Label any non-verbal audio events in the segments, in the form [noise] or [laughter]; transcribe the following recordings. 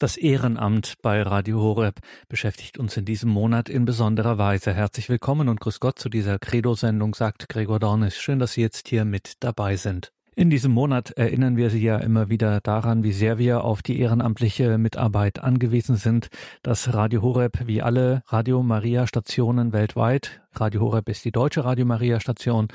Das Ehrenamt bei Radio Horeb beschäftigt uns in diesem Monat in besonderer Weise. Herzlich willkommen und grüß Gott zu dieser Credo-Sendung, sagt Gregor Dornis. Schön, dass Sie jetzt hier mit dabei sind. In diesem Monat erinnern wir Sie ja immer wieder daran, wie sehr wir auf die ehrenamtliche Mitarbeit angewiesen sind, dass Radio Horeb wie alle Radio Maria Stationen weltweit, Radio Horeb ist die deutsche Radio Maria Station,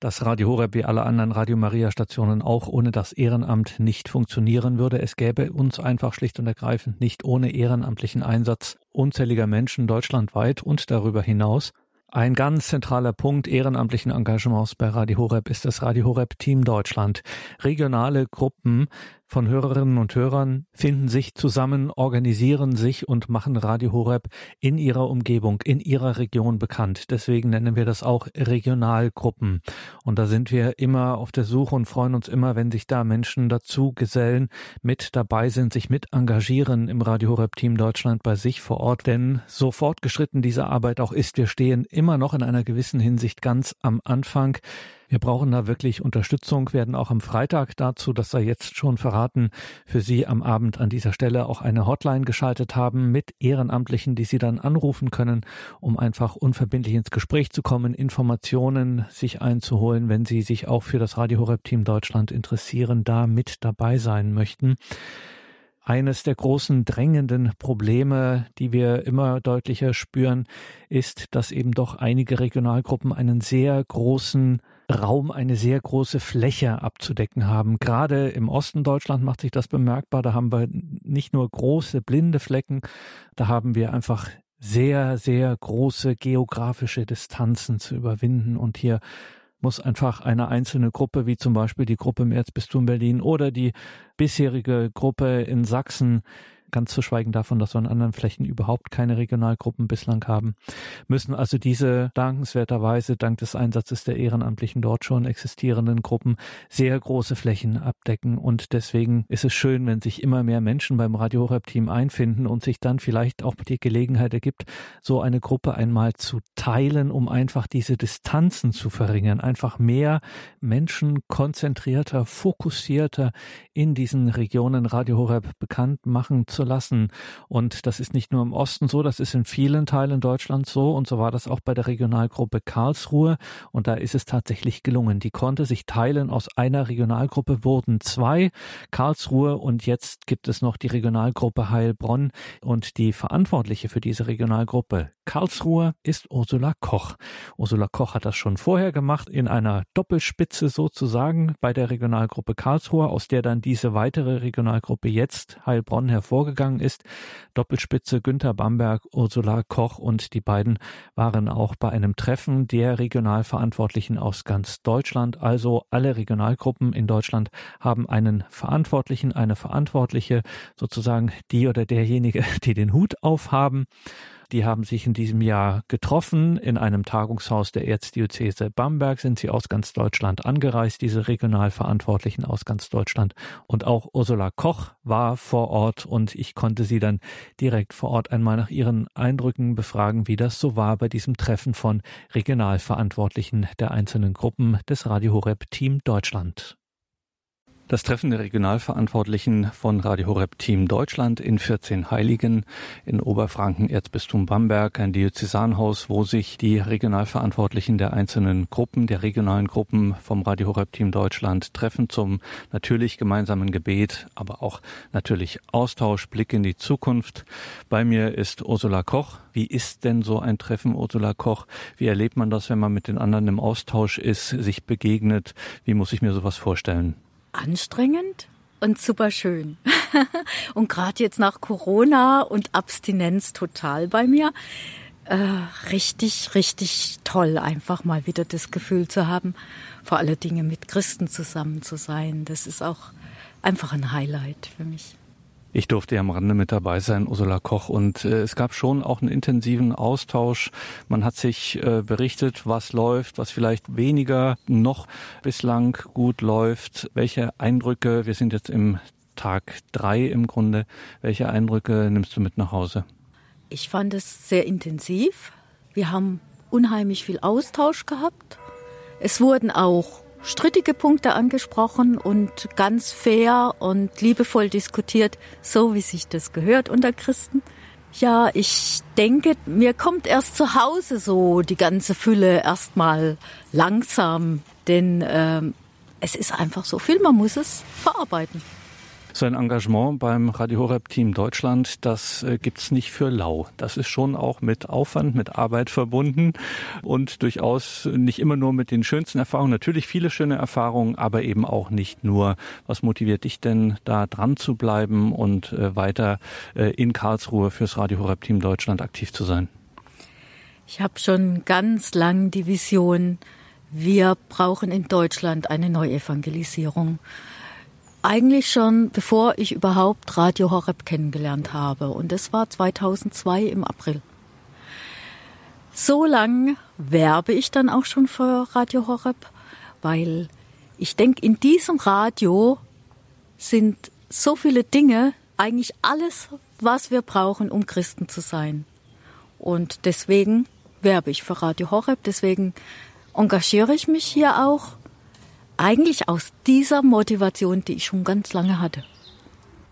dass Radio Horeb wie alle anderen Radio Maria Stationen auch ohne das Ehrenamt nicht funktionieren würde. Es gäbe uns einfach schlicht und ergreifend nicht ohne ehrenamtlichen Einsatz unzähliger Menschen deutschlandweit und darüber hinaus. Ein ganz zentraler Punkt ehrenamtlichen Engagements bei Radio Horeb ist das Radio Horeb Team Deutschland. Regionale Gruppen von Hörerinnen und Hörern finden sich zusammen, organisieren sich und machen Radio Horeb in ihrer Umgebung, in ihrer Region bekannt. Deswegen nennen wir das auch Regionalgruppen. Und da sind wir immer auf der Suche und freuen uns immer, wenn sich da Menschen dazu gesellen, mit dabei sind, sich mit engagieren im Radio Horeb Team Deutschland bei sich vor Ort. Denn so fortgeschritten diese Arbeit auch ist, wir stehen immer noch in einer gewissen Hinsicht ganz am Anfang. Wir brauchen da wirklich Unterstützung, werden auch am Freitag dazu, das sei jetzt schon verraten, für Sie am Abend an dieser Stelle auch eine Hotline geschaltet haben mit Ehrenamtlichen, die Sie dann anrufen können, um einfach unverbindlich ins Gespräch zu kommen, Informationen sich einzuholen, wenn Sie sich auch für das Radio Horeb Team Deutschland interessieren, da mit dabei sein möchten. Eines der großen drängenden Probleme, die wir immer deutlicher spüren, ist, dass eben doch einige Regionalgruppen einen sehr großen Raum, eine sehr große Fläche abzudecken haben. Gerade im Osten Deutschland macht sich das bemerkbar. Da haben wir nicht nur große blinde Flecken, da haben wir einfach sehr, sehr große geografische Distanzen zu überwinden. Und hier muss einfach eine einzelne Gruppe, wie zum Beispiel die Gruppe im Erzbistum Berlin oder die bisherige Gruppe in Sachsen, ganz zu schweigen davon, dass wir an anderen Flächen überhaupt keine Regionalgruppen bislang haben, müssen also diese dankenswerterweise dank des Einsatzes der Ehrenamtlichen dort schon existierenden Gruppen sehr große Flächen abdecken. Und deswegen ist es schön, wenn sich immer mehr Menschen beim Radio Horeb Team einfinden und sich dann vielleicht auch die Gelegenheit ergibt, so eine Gruppe einmal zu teilen, um einfach diese Distanzen zu verringern, einfach mehr Menschen konzentrierter, fokussierter in diesen Regionen Radio Horeb bekannt machen zu lassen. Und das ist nicht nur im Osten so, das ist in vielen Teilen Deutschlands so. Und so war das auch bei der Regionalgruppe Karlsruhe. Und da ist es tatsächlich gelungen. Die konnte sich teilen. Aus einer Regionalgruppe wurden zwei Karlsruhe. Und jetzt gibt es noch die Regionalgruppe Heilbronn. Und die Verantwortliche für diese Regionalgruppe Karlsruhe ist Ursula Koch. Ursula Koch hat das schon vorher gemacht, in einer Doppelspitze sozusagen bei der Regionalgruppe Karlsruhe, aus der dann diese weitere Regionalgruppe jetzt Heilbronn hervorgegangen gegangen ist. Doppelspitze Günther Bamberg, Ursula Koch und die beiden waren auch bei einem Treffen der Regionalverantwortlichen aus ganz Deutschland. Also alle Regionalgruppen in Deutschland haben einen Verantwortlichen, eine Verantwortliche, sozusagen die oder derjenige, [laughs] die den Hut aufhaben. Die haben sich in diesem Jahr getroffen. In einem Tagungshaus der Erzdiözese Bamberg sind sie aus ganz Deutschland angereist, diese Regionalverantwortlichen aus ganz Deutschland. Und auch Ursula Koch war vor Ort und ich konnte sie dann direkt vor Ort einmal nach ihren Eindrücken befragen, wie das so war bei diesem Treffen von Regionalverantwortlichen der einzelnen Gruppen des Radio Horeb Team Deutschland. Das Treffen der Regionalverantwortlichen von Radio Horeb Team Deutschland in 14 Heiligen in Oberfranken, Erzbistum Bamberg, ein Diözesanhaus, wo sich die Regionalverantwortlichen der einzelnen Gruppen, der regionalen Gruppen vom Radio Horeb Team Deutschland treffen zum natürlich gemeinsamen Gebet, aber auch natürlich Austausch, Blick in die Zukunft. Bei mir ist Ursula Koch. Wie ist denn so ein Treffen, Ursula Koch? Wie erlebt man das, wenn man mit den anderen im Austausch ist, sich begegnet? Wie muss ich mir sowas vorstellen? Anstrengend und super schön. [laughs] und gerade jetzt nach Corona und Abstinenz total bei mir. Äh, richtig, richtig toll, einfach mal wieder das Gefühl zu haben, vor allen Dingen mit Christen zusammen zu sein. Das ist auch einfach ein Highlight für mich. Ich durfte ja am Rande mit dabei sein, Ursula Koch, und äh, es gab schon auch einen intensiven Austausch. Man hat sich äh, berichtet, was läuft, was vielleicht weniger noch bislang gut läuft, welche Eindrücke, wir sind jetzt im Tag drei im Grunde, welche Eindrücke nimmst du mit nach Hause? Ich fand es sehr intensiv. Wir haben unheimlich viel Austausch gehabt. Es wurden auch strittige Punkte angesprochen und ganz fair und liebevoll diskutiert, so wie sich das gehört unter Christen. Ja, ich denke, mir kommt erst zu Hause so die ganze Fülle erstmal langsam, denn äh, es ist einfach so viel, man muss es verarbeiten. Sein Engagement beim Radio Horeb Team Deutschland, das äh, gibt's nicht für lau. Das ist schon auch mit Aufwand, mit Arbeit verbunden und durchaus nicht immer nur mit den schönsten Erfahrungen. Natürlich viele schöne Erfahrungen, aber eben auch nicht nur. Was motiviert dich denn, da dran zu bleiben und äh, weiter äh, in Karlsruhe fürs Radio Horeb Team Deutschland aktiv zu sein? Ich habe schon ganz lang die Vision, wir brauchen in Deutschland eine Neuevangelisierung eigentlich schon bevor ich überhaupt Radio Horeb kennengelernt habe. Und das war 2002 im April. So lang werbe ich dann auch schon für Radio Horeb, weil ich denke, in diesem Radio sind so viele Dinge, eigentlich alles, was wir brauchen, um Christen zu sein. Und deswegen werbe ich für Radio Horeb, deswegen engagiere ich mich hier auch eigentlich aus dieser Motivation, die ich schon ganz lange hatte.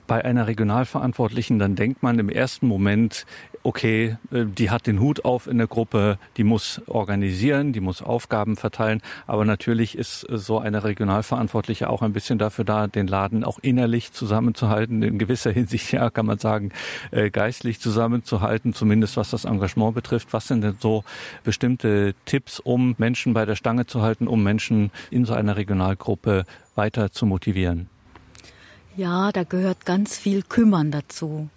Bei einer Regionalverantwortlichen, dann denkt man im ersten Moment, okay, äh, die hat den Hut auf in der Gruppe, die muss organisieren, die muss Aufgaben verteilen. Aber natürlich ist äh, so eine Regionalverantwortliche auch ein bisschen dafür da, den Laden auch innerlich zusammenzuhalten, in gewisser Hinsicht, [laughs] ja, kann man sagen, äh, geistlich zusammenzuhalten, zumindest was das Engagement betrifft. Was sind denn so bestimmte Tipps, um Menschen bei der Stange zu halten, um Menschen in so einer Regionalgruppe weiter zu motivieren? Ja, da gehört ganz viel Kümmern dazu.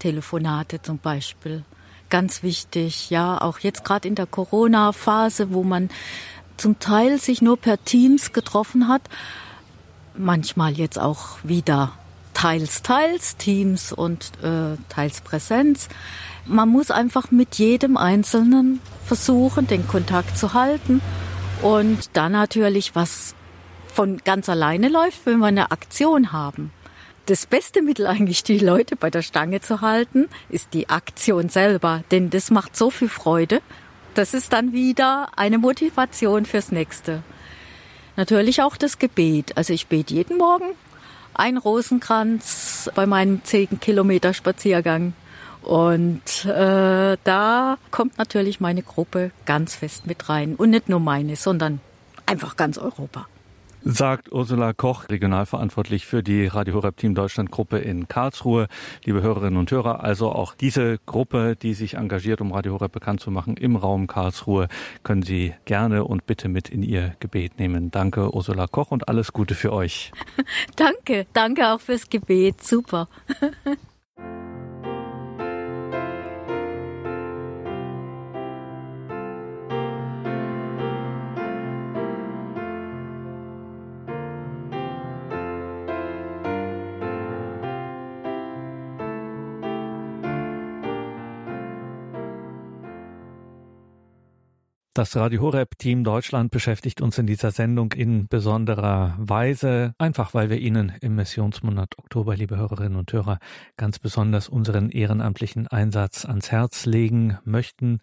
Telefonate zum Beispiel. Ganz wichtig, ja, auch jetzt gerade in der Corona-Phase, wo man zum Teil sich nur per Teams getroffen hat, manchmal jetzt auch wieder teils, teils, Teams und äh, teils Präsenz. Man muss einfach mit jedem Einzelnen versuchen, den Kontakt zu halten und dann natürlich, was von ganz alleine läuft, wenn wir eine Aktion haben. Das beste Mittel eigentlich, die Leute bei der Stange zu halten, ist die Aktion selber, denn das macht so viel Freude. Das ist dann wieder eine Motivation fürs nächste. Natürlich auch das Gebet. Also ich bete jeden Morgen ein Rosenkranz bei meinem 10 Kilometer Spaziergang. Und äh, da kommt natürlich meine Gruppe ganz fest mit rein. Und nicht nur meine, sondern einfach ganz Europa sagt Ursula Koch, regionalverantwortlich für die Radio Horeb Team Deutschland Gruppe in Karlsruhe. Liebe Hörerinnen und Hörer, also auch diese Gruppe, die sich engagiert, um Radio Horeb bekannt zu machen im Raum Karlsruhe, können Sie gerne und bitte mit in Ihr Gebet nehmen. Danke Ursula Koch und alles Gute für euch. [laughs] danke, danke auch fürs Gebet. Super. [laughs] Das Radio Horeb Team Deutschland beschäftigt uns in dieser Sendung in besonderer Weise, einfach weil wir Ihnen im Missionsmonat Oktober, liebe Hörerinnen und Hörer, ganz besonders unseren ehrenamtlichen Einsatz ans Herz legen möchten.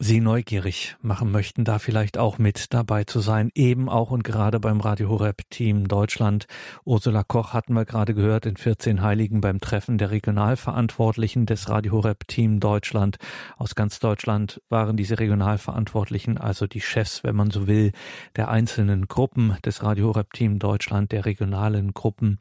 Sie neugierig machen möchten, da vielleicht auch mit dabei zu sein, eben auch und gerade beim Radio Horeb Team Deutschland. Ursula Koch hatten wir gerade gehört in 14 Heiligen beim Treffen der Regionalverantwortlichen des Radio Horeb Team Deutschland. Aus ganz Deutschland waren diese Regionalverantwortlichen, also die Chefs, wenn man so will, der einzelnen Gruppen des Radio Horeb Team Deutschland, der regionalen Gruppen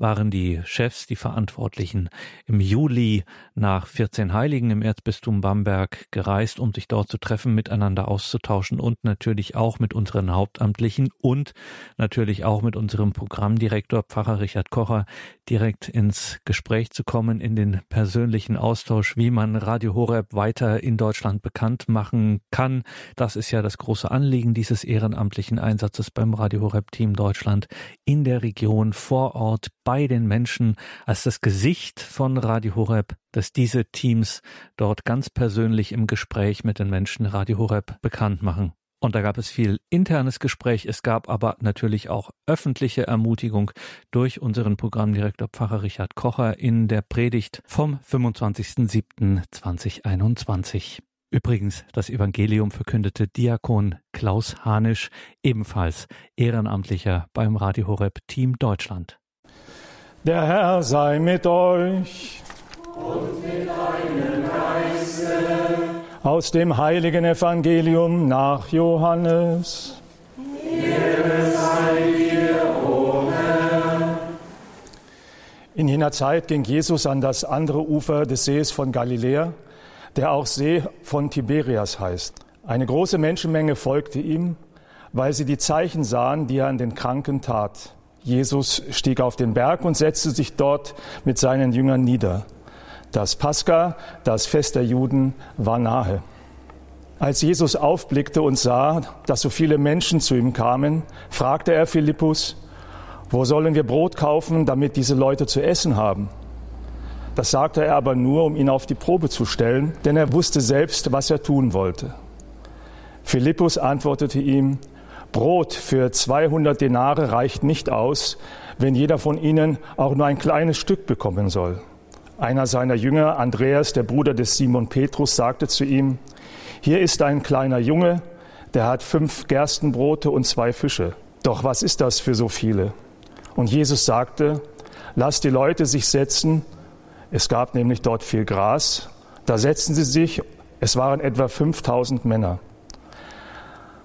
waren die Chefs, die Verantwortlichen im Juli nach 14 Heiligen im Erzbistum Bamberg gereist, um sich dort zu treffen, miteinander auszutauschen und natürlich auch mit unseren Hauptamtlichen und natürlich auch mit unserem Programmdirektor Pfarrer Richard Kocher direkt ins Gespräch zu kommen, in den persönlichen Austausch, wie man Radio Horeb weiter in Deutschland bekannt machen kann. Das ist ja das große Anliegen dieses ehrenamtlichen Einsatzes beim Radio Horeb Team Deutschland in der Region vor Ort bei den Menschen als das Gesicht von Radio Horeb, dass diese Teams dort ganz persönlich im Gespräch mit den Menschen Radio Horeb bekannt machen. Und da gab es viel internes Gespräch, es gab aber natürlich auch öffentliche Ermutigung durch unseren Programmdirektor Pfarrer Richard Kocher in der Predigt vom 25.07.2021. Übrigens, das Evangelium verkündete Diakon Klaus Hanisch, ebenfalls Ehrenamtlicher beim Radio Horeb Team Deutschland. Der Herr sei mit euch. Und mit deinem Geiste. Aus dem heiligen Evangelium nach Johannes. Ehre sei dir, o Herr. In jener Zeit ging Jesus an das andere Ufer des Sees von Galiläa der auch See von Tiberias heißt. Eine große Menschenmenge folgte ihm, weil sie die Zeichen sahen, die er an den Kranken tat. Jesus stieg auf den Berg und setzte sich dort mit seinen Jüngern nieder. Das Pascha, das Fest der Juden, war nahe. Als Jesus aufblickte und sah, dass so viele Menschen zu ihm kamen, fragte er Philippus, wo sollen wir Brot kaufen, damit diese Leute zu essen haben? Das sagte er aber nur, um ihn auf die Probe zu stellen, denn er wusste selbst, was er tun wollte. Philippus antwortete ihm, Brot für 200 Denare reicht nicht aus, wenn jeder von ihnen auch nur ein kleines Stück bekommen soll. Einer seiner Jünger, Andreas, der Bruder des Simon Petrus, sagte zu ihm, hier ist ein kleiner Junge, der hat fünf Gerstenbrote und zwei Fische. Doch was ist das für so viele? Und Jesus sagte, lass die Leute sich setzen, es gab nämlich dort viel Gras. Da setzten sie sich. Es waren etwa 5000 Männer.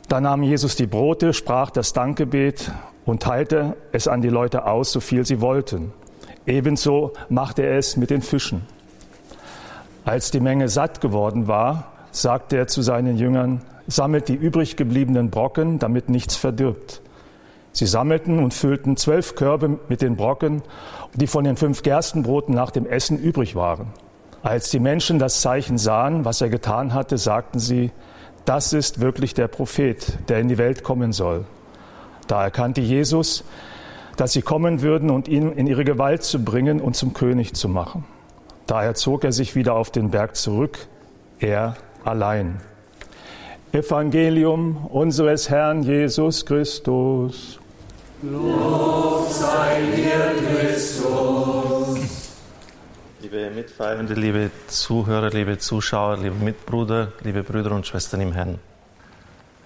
Da nahm Jesus die Brote, sprach das Dankgebet und teilte es an die Leute aus, so viel sie wollten. Ebenso machte er es mit den Fischen. Als die Menge satt geworden war, sagte er zu seinen Jüngern, sammelt die übrig gebliebenen Brocken, damit nichts verdirbt. Sie sammelten und füllten zwölf Körbe mit den Brocken, die von den fünf Gerstenbroten nach dem Essen übrig waren. Als die Menschen das Zeichen sahen, was er getan hatte, sagten sie, das ist wirklich der Prophet, der in die Welt kommen soll. Da erkannte Jesus, dass sie kommen würden und ihn in ihre Gewalt zu bringen und zum König zu machen. Daher zog er sich wieder auf den Berg zurück, er allein. Evangelium unseres Herrn Jesus Christus. Lob sei dir, Christus. Liebe Mitfeierende, liebe Zuhörer, liebe Zuschauer, liebe Mitbrüder, liebe Brüder und Schwestern im Herrn.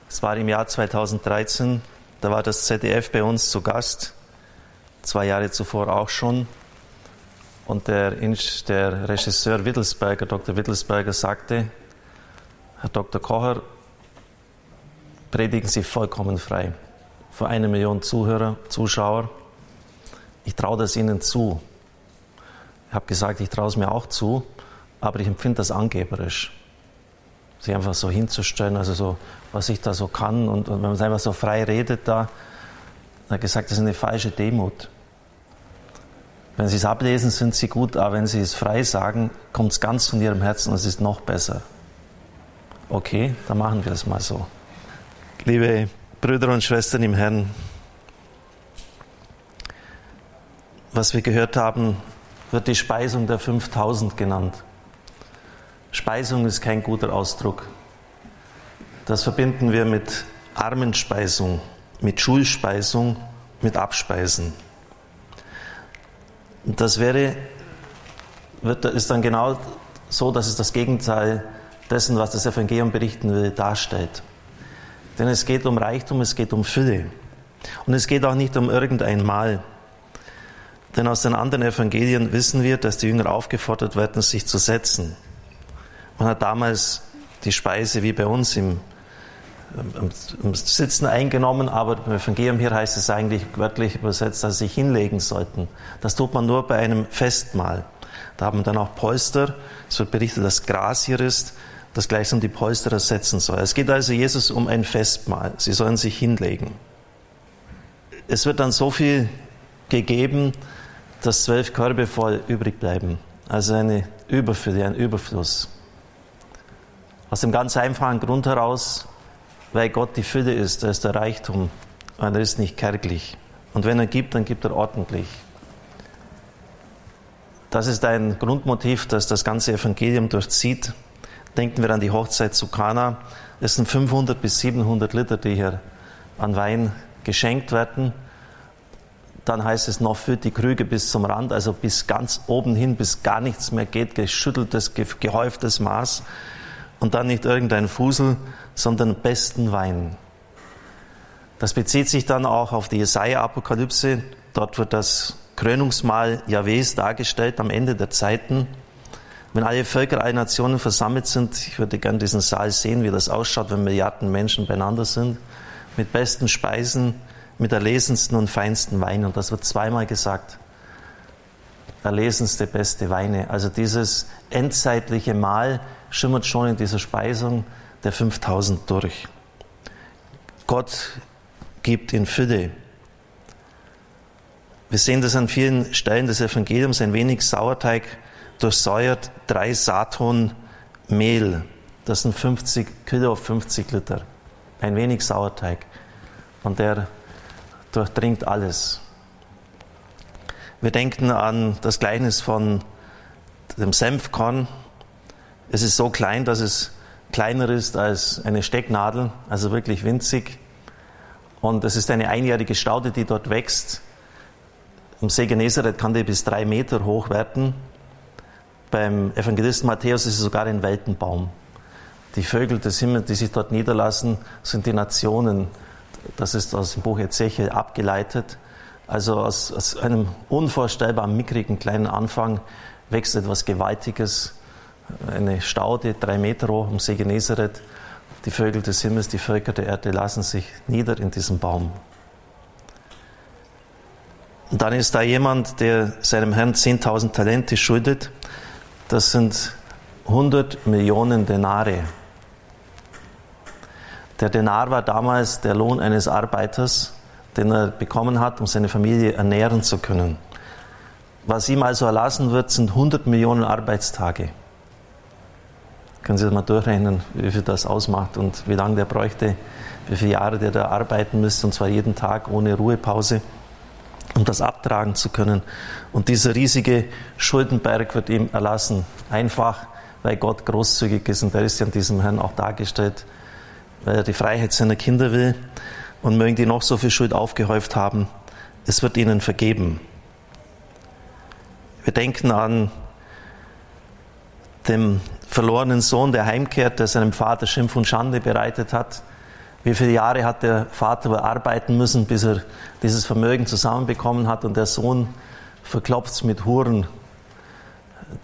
Es war im Jahr 2013, da war das ZDF bei uns zu Gast, zwei Jahre zuvor auch schon. Und der, der Regisseur Wittelsberger, Dr. Wittelsberger, sagte, Herr Dr. Kocher, predigen Sie vollkommen frei für eine Million Zuhörer, Zuschauer. Ich traue das Ihnen zu. Ich habe gesagt, ich traue es mir auch zu, aber ich empfinde das angeberisch. Sich einfach so hinzustellen, also so, was ich da so kann und, und wenn man einfach so frei redet da, er hat gesagt, das ist eine falsche Demut. Wenn Sie es ablesen, sind Sie gut, aber wenn Sie es frei sagen, kommt es ganz von Ihrem Herzen und es ist noch besser. Okay, dann machen wir es mal so. Liebe Brüder und Schwestern im Herrn, was wir gehört haben, wird die Speisung der 5000 genannt. Speisung ist kein guter Ausdruck. Das verbinden wir mit Armenspeisung, mit Schulspeisung, mit Abspeisen. Das wäre, wird, ist dann genau so, dass es das Gegenteil dessen, was das Evangelium berichten will, darstellt. Denn es geht um Reichtum, es geht um Fülle. Und es geht auch nicht um irgendein Mal. Denn aus den anderen Evangelien wissen wir, dass die Jünger aufgefordert werden, sich zu setzen. Man hat damals die Speise wie bei uns im, im Sitzen eingenommen, aber beim Evangelium hier heißt es eigentlich wörtlich übersetzt, dass sie sich hinlegen sollten. Das tut man nur bei einem Festmahl. Da haben wir dann auch Polster. Es wird berichtet, dass Gras hier ist das gleichsam die Polster ersetzen soll. Es geht also Jesus um ein Festmahl. Sie sollen sich hinlegen. Es wird dann so viel gegeben, dass zwölf Körbe voll übrig bleiben. Also eine Überfülle, ein Überfluss. Aus dem ganz einfachen Grund heraus, weil Gott die Fülle ist, er ist der Reichtum und er ist nicht kärglich. Und wenn er gibt, dann gibt er ordentlich. Das ist ein Grundmotiv, das das ganze Evangelium durchzieht. Denken wir an die Hochzeit zu Kana. Es sind 500 bis 700 Liter, die hier an Wein geschenkt werden. Dann heißt es noch, füllt die Krüge bis zum Rand, also bis ganz oben hin, bis gar nichts mehr geht, geschütteltes, gehäuftes Maß. und dann nicht irgendein Fusel, sondern besten Wein. Das bezieht sich dann auch auf die Jesaja-Apokalypse. Dort wird das Krönungsmahl Jahwes dargestellt am Ende der Zeiten. Wenn alle Völker, alle Nationen versammelt sind, ich würde gerne diesen Saal sehen, wie das ausschaut, wenn Milliarden Menschen beieinander sind, mit besten Speisen, mit erlesensten und feinsten Wein. Und das wird zweimal gesagt. Erlesenste, beste Weine. Also dieses endzeitliche Mahl schimmert schon in dieser Speisung der 5000 durch. Gott gibt in Fülle. Wir sehen das an vielen Stellen des Evangeliums, ein wenig Sauerteig durchsäuert, drei Saton Mehl. Das sind 50 Kilo auf 50 Liter. Ein wenig Sauerteig. Und der durchdringt alles. Wir denken an das Gleichnis von dem Senfkorn. Es ist so klein, dass es kleiner ist als eine Stecknadel, also wirklich winzig. Und es ist eine einjährige Staude, die dort wächst. Im See Genezareth kann die bis drei Meter hoch werden. Beim Evangelisten Matthäus ist es sogar ein Weltenbaum. Die Vögel des Himmels, die sich dort niederlassen, sind die Nationen. Das ist aus dem Buch Ezechiel abgeleitet. Also aus, aus einem unvorstellbar mickrigen kleinen Anfang wächst etwas Gewaltiges. Eine Staude, drei Meter hoch am See Genezareth. Die Vögel des Himmels, die Völker der Erde lassen sich nieder in diesem Baum. Und dann ist da jemand, der seinem Herrn 10.000 Talente schuldet. Das sind 100 Millionen Denare. Der Denar war damals der Lohn eines Arbeiters, den er bekommen hat, um seine Familie ernähren zu können. Was ihm also erlassen wird, sind 100 Millionen Arbeitstage. Können Sie das mal durchrechnen, wie viel das ausmacht und wie lange der bräuchte, wie viele Jahre der da arbeiten müsste, und zwar jeden Tag ohne Ruhepause, um das abtragen zu können. Und dieser riesige Schuldenberg wird ihm erlassen, einfach weil Gott großzügig ist. Und der ist ja an diesem Herrn auch dargestellt, weil er die Freiheit seiner Kinder will. Und mögen die noch so viel Schuld aufgehäuft haben, es wird ihnen vergeben. Wir denken an dem verlorenen Sohn, der heimkehrt, der seinem Vater Schimpf und Schande bereitet hat. Wie viele Jahre hat der Vater arbeiten müssen, bis er dieses Vermögen zusammenbekommen hat und der Sohn verklopft mit Huren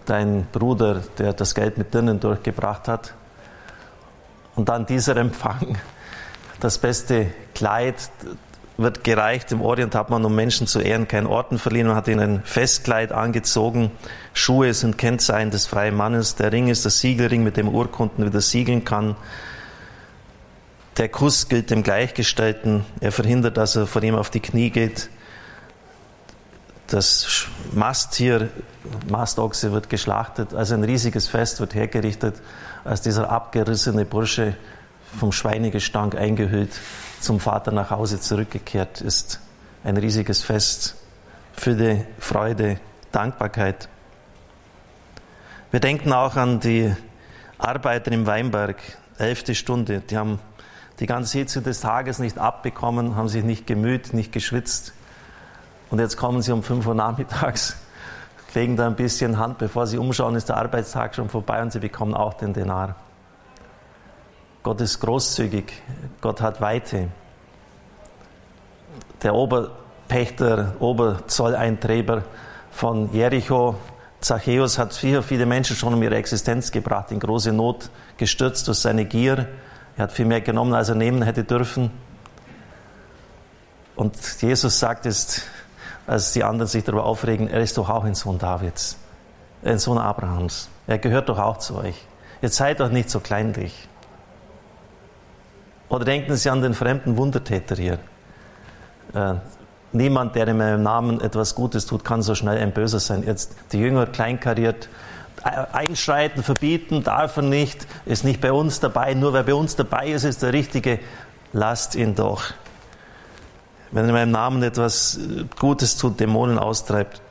dein Bruder, der das Geld mit Dirnen durchgebracht hat. Und dann dieser Empfang, das beste Kleid, wird gereicht. Im Orient hat man, um Menschen zu ehren, keinen Orden verliehen. Man hat ihnen ein Festkleid angezogen. Schuhe sind Kennzeichen des freien Mannes. Der Ring ist der Siegelring, mit dem Urkunden wieder siegeln kann. Der Kuss gilt dem Gleichgestellten. Er verhindert, dass er vor ihm auf die Knie geht. Das Masttier, Mastochse wird geschlachtet. Also ein riesiges Fest wird hergerichtet, als dieser abgerissene Bursche vom Schweinegestank eingehüllt zum Vater nach Hause zurückgekehrt ist. Ein riesiges Fest. Fülle, Freude, Dankbarkeit. Wir denken auch an die Arbeiter im Weinberg, elfte Stunde. Die haben die ganze Hitze des Tages nicht abbekommen, haben sich nicht gemüht, nicht geschwitzt. Und jetzt kommen sie um 5 Uhr nachmittags, legen da ein bisschen Hand, bevor sie umschauen, ist der Arbeitstag schon vorbei und sie bekommen auch den Denar. Gott ist großzügig, Gott hat Weite. Der Oberpächter, Oberzolleinträber von Jericho, Zachäus, hat viele, viele Menschen schon um ihre Existenz gebracht, in große Not gestürzt durch seine Gier. Er hat viel mehr genommen, als er nehmen hätte dürfen. Und Jesus sagt es, als die anderen sich darüber aufregen, er ist doch auch ein Sohn Davids, ein Sohn Abrahams. Er gehört doch auch zu euch. Jetzt seid doch nicht so kleinlich. Oder denken Sie an den fremden Wundertäter hier. Äh, niemand, der in meinem Namen etwas Gutes tut, kann so schnell ein Böser sein. Jetzt die Jünger kleinkariert, einschreiten, verbieten, darf er nicht, ist nicht bei uns dabei. Nur wer bei uns dabei ist, ist der Richtige. Lasst ihn doch. Wenn er in meinem Namen etwas Gutes tut, Dämonen austreibt,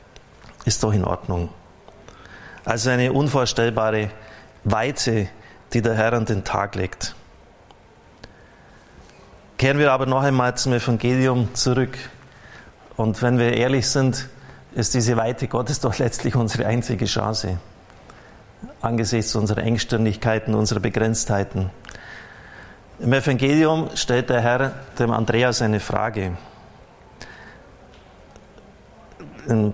ist doch in Ordnung. Also eine unvorstellbare Weite, die der Herr an den Tag legt. Kehren wir aber noch einmal zum Evangelium zurück. Und wenn wir ehrlich sind, ist diese Weite Gottes doch letztlich unsere einzige Chance. angesichts unserer Engstirnigkeiten, unserer Begrenztheiten. Im Evangelium stellt der Herr dem Andreas eine Frage.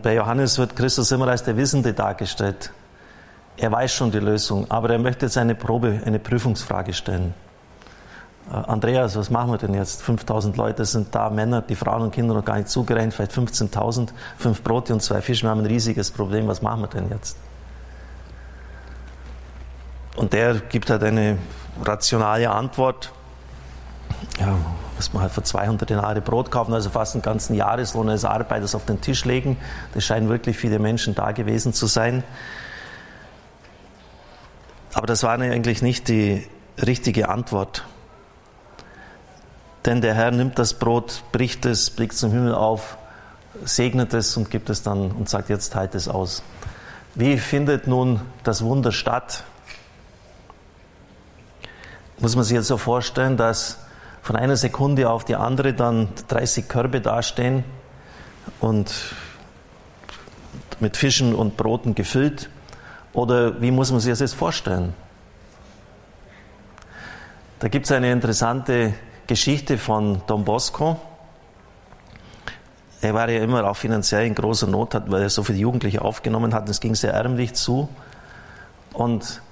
Bei Johannes wird Christus immer als der Wissende dargestellt. Er weiß schon die Lösung, aber er möchte jetzt eine Probe, eine Prüfungsfrage stellen. Äh, Andreas, was machen wir denn jetzt? 5000 Leute sind da, Männer, die Frauen und Kinder noch gar nicht zugerennt, vielleicht 15.000, fünf Brote und zwei Fische. Wir haben ein riesiges Problem, was machen wir denn jetzt? Und der gibt halt eine rationale Antwort. Ja, muss man halt für 200 Denare Brot kaufen, also fast einen ganzen Jahreslohn eines Arbeiters auf den Tisch legen. Das scheinen wirklich viele Menschen da gewesen zu sein. Aber das war eigentlich nicht die richtige Antwort. Denn der Herr nimmt das Brot, bricht es, blickt zum Himmel auf, segnet es und gibt es dann und sagt, jetzt teilt es aus. Wie findet nun das Wunder statt? Muss man sich jetzt so vorstellen, dass von einer Sekunde auf die andere dann 30 Körbe dastehen und mit Fischen und Broten gefüllt? Oder wie muss man sich das jetzt vorstellen? Da gibt es eine interessante Geschichte von Don Bosco. Er war ja immer auch finanziell in großer Not, weil er so viele Jugendliche aufgenommen hat. Es ging sehr ärmlich zu. Und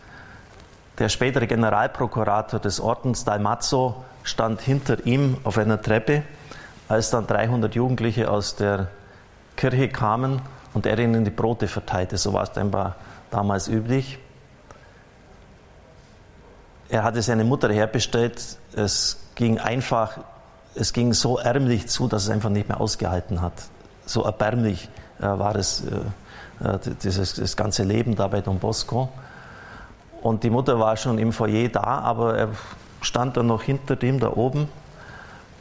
der spätere Generalprokurator des Ordens, Dalmazzo, stand hinter ihm auf einer Treppe, als dann 300 Jugendliche aus der Kirche kamen und er ihnen die Brote verteilte. So war es scheinbar damals üblich. Er hatte seine Mutter herbestellt. Es ging einfach, es ging so ärmlich zu, dass es einfach nicht mehr ausgehalten hat. So erbärmlich äh, war es, äh, äh, dieses, das ganze Leben da bei Don Bosco. Und die Mutter war schon im Foyer da, aber er stand dann noch hinter dem da oben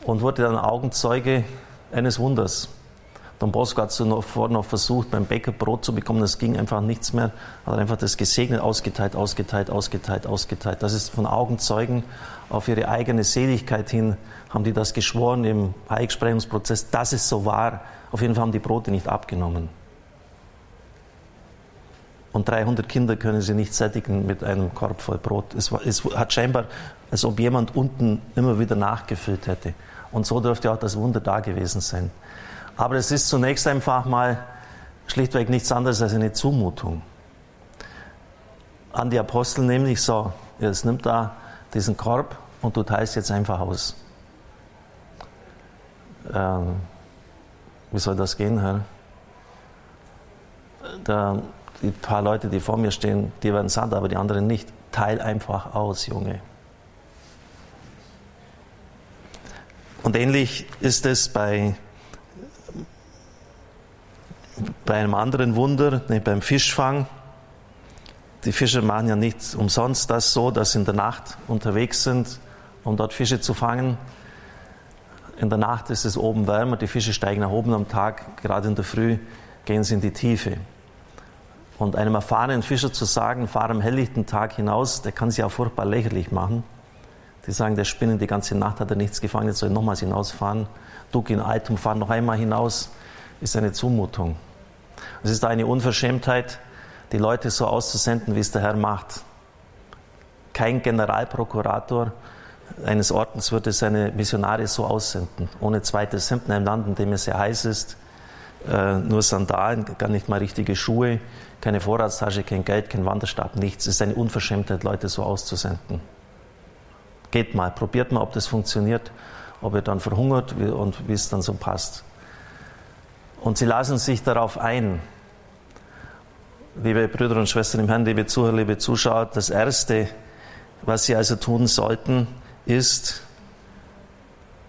und wurde dann Augenzeuge eines Wunders. Don Bosco hat zuvor noch versucht, beim Bäcker Brot zu bekommen. Das ging einfach nichts mehr. Hat einfach das gesegnet, ausgeteilt, ausgeteilt, ausgeteilt, ausgeteilt. Das ist von Augenzeugen auf ihre eigene Seligkeit hin, haben die das geschworen im Heiligsprechungsprozess, dass es so war. Auf jeden Fall haben die Brote nicht abgenommen. Und 300 Kinder können sie nicht sättigen mit einem Korb voll Brot. Es, war, es hat scheinbar, als ob jemand unten immer wieder nachgefüllt hätte. Und so dürfte auch das Wunder da gewesen sein. Aber es ist zunächst einfach mal schlichtweg nichts anderes als eine Zumutung. An die Apostel nämlich so, jetzt nimmt da diesen Korb und du teilst jetzt einfach aus. Ähm, wie soll das gehen, Herr? Da, die paar Leute, die vor mir stehen, die werden satt, aber die anderen nicht. Teil einfach aus, Junge. Und ähnlich ist es bei bei einem anderen Wunder, nämlich beim Fischfang. Die Fischer machen ja nicht umsonst das so, dass sie in der Nacht unterwegs sind, um dort Fische zu fangen. In der Nacht ist es oben wärmer, die Fische steigen nach oben am Tag, gerade in der Früh gehen sie in die Tiefe. Und einem erfahrenen Fischer zu sagen, fahr am helllichten Tag hinaus, der kann sich auch furchtbar lächerlich machen. Die sagen, der Spinnen die ganze Nacht hat er nichts gefangen, jetzt soll er nochmals hinausfahren. Du geh in Altum, fahr noch einmal hinaus, ist eine Zumutung. Es ist eine Unverschämtheit, die Leute so auszusenden, wie es der Herr macht. Kein Generalprokurator eines Ordens würde seine Missionare so aussenden, ohne zweites Hemd in einem Land, in dem es sehr heiß ist, äh, nur Sandalen, gar nicht mal richtige Schuhe, keine Vorratstasche, kein Geld, kein Wanderstab, nichts. Es ist eine Unverschämtheit, Leute so auszusenden. Geht mal, probiert mal, ob das funktioniert, ob ihr dann verhungert und wie es dann so passt. Und sie lassen sich darauf ein. Liebe Brüder und Schwestern im Herrn, liebe Zuhörer, liebe Zuschauer, das Erste, was sie also tun sollten, ist,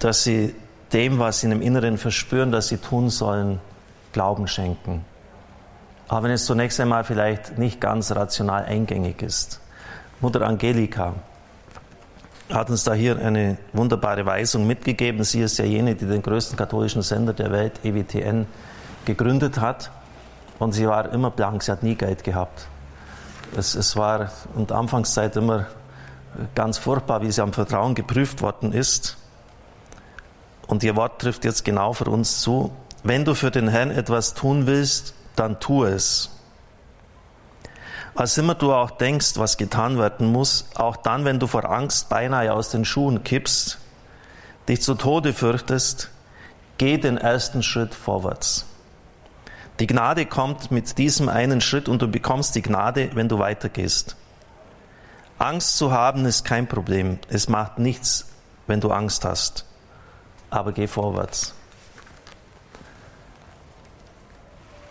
dass sie dem, was sie in dem Inneren verspüren, dass sie tun sollen, Glauben schenken. Aber wenn es zunächst einmal vielleicht nicht ganz rational eingängig ist. Mutter Angelika hat uns da hier eine wunderbare Weisung mitgegeben. Sie ist ja jene, die den größten katholischen Sender der Welt, EWTN, gegründet hat. Und sie war immer blank, sie hat nie Geld gehabt. Es, es war in der Anfangszeit immer ganz furchtbar, wie sie am Vertrauen geprüft worden ist. Und ihr Wort trifft jetzt genau für uns zu. Wenn du für den Herrn etwas tun willst, dann tu es. Was immer du auch denkst, was getan werden muss, auch dann, wenn du vor Angst beinahe aus den Schuhen kippst, dich zu Tode fürchtest, geh den ersten Schritt vorwärts. Die Gnade kommt mit diesem einen Schritt und du bekommst die Gnade, wenn du weitergehst. Angst zu haben ist kein Problem. Es macht nichts, wenn du Angst hast. Aber geh vorwärts.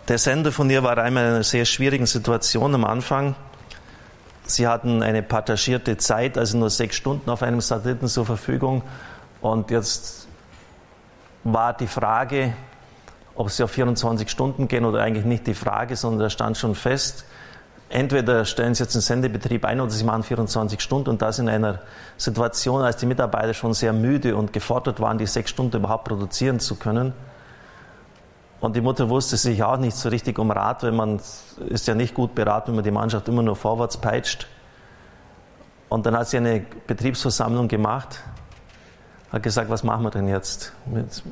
Der Sender von ihr war einmal in einer sehr schwierigen Situation am Anfang. Sie hatten eine partagierte Zeit, also nur sechs Stunden auf einem Satelliten zur Verfügung. Und jetzt war die Frage, ob sie auf 24 Stunden gehen oder eigentlich nicht die Frage, sondern da stand schon fest, entweder stellen sie jetzt einen Sendebetrieb ein oder sie machen 24 Stunden und das in einer Situation, als die Mitarbeiter schon sehr müde und gefordert waren, die sechs Stunden überhaupt produzieren zu können. Und die Mutter wusste sich auch nicht so richtig um Rat, weil man ist ja nicht gut beraten, wenn man die Mannschaft immer nur vorwärts peitscht. Und dann hat sie eine Betriebsversammlung gemacht, hat gesagt, was machen wir denn jetzt?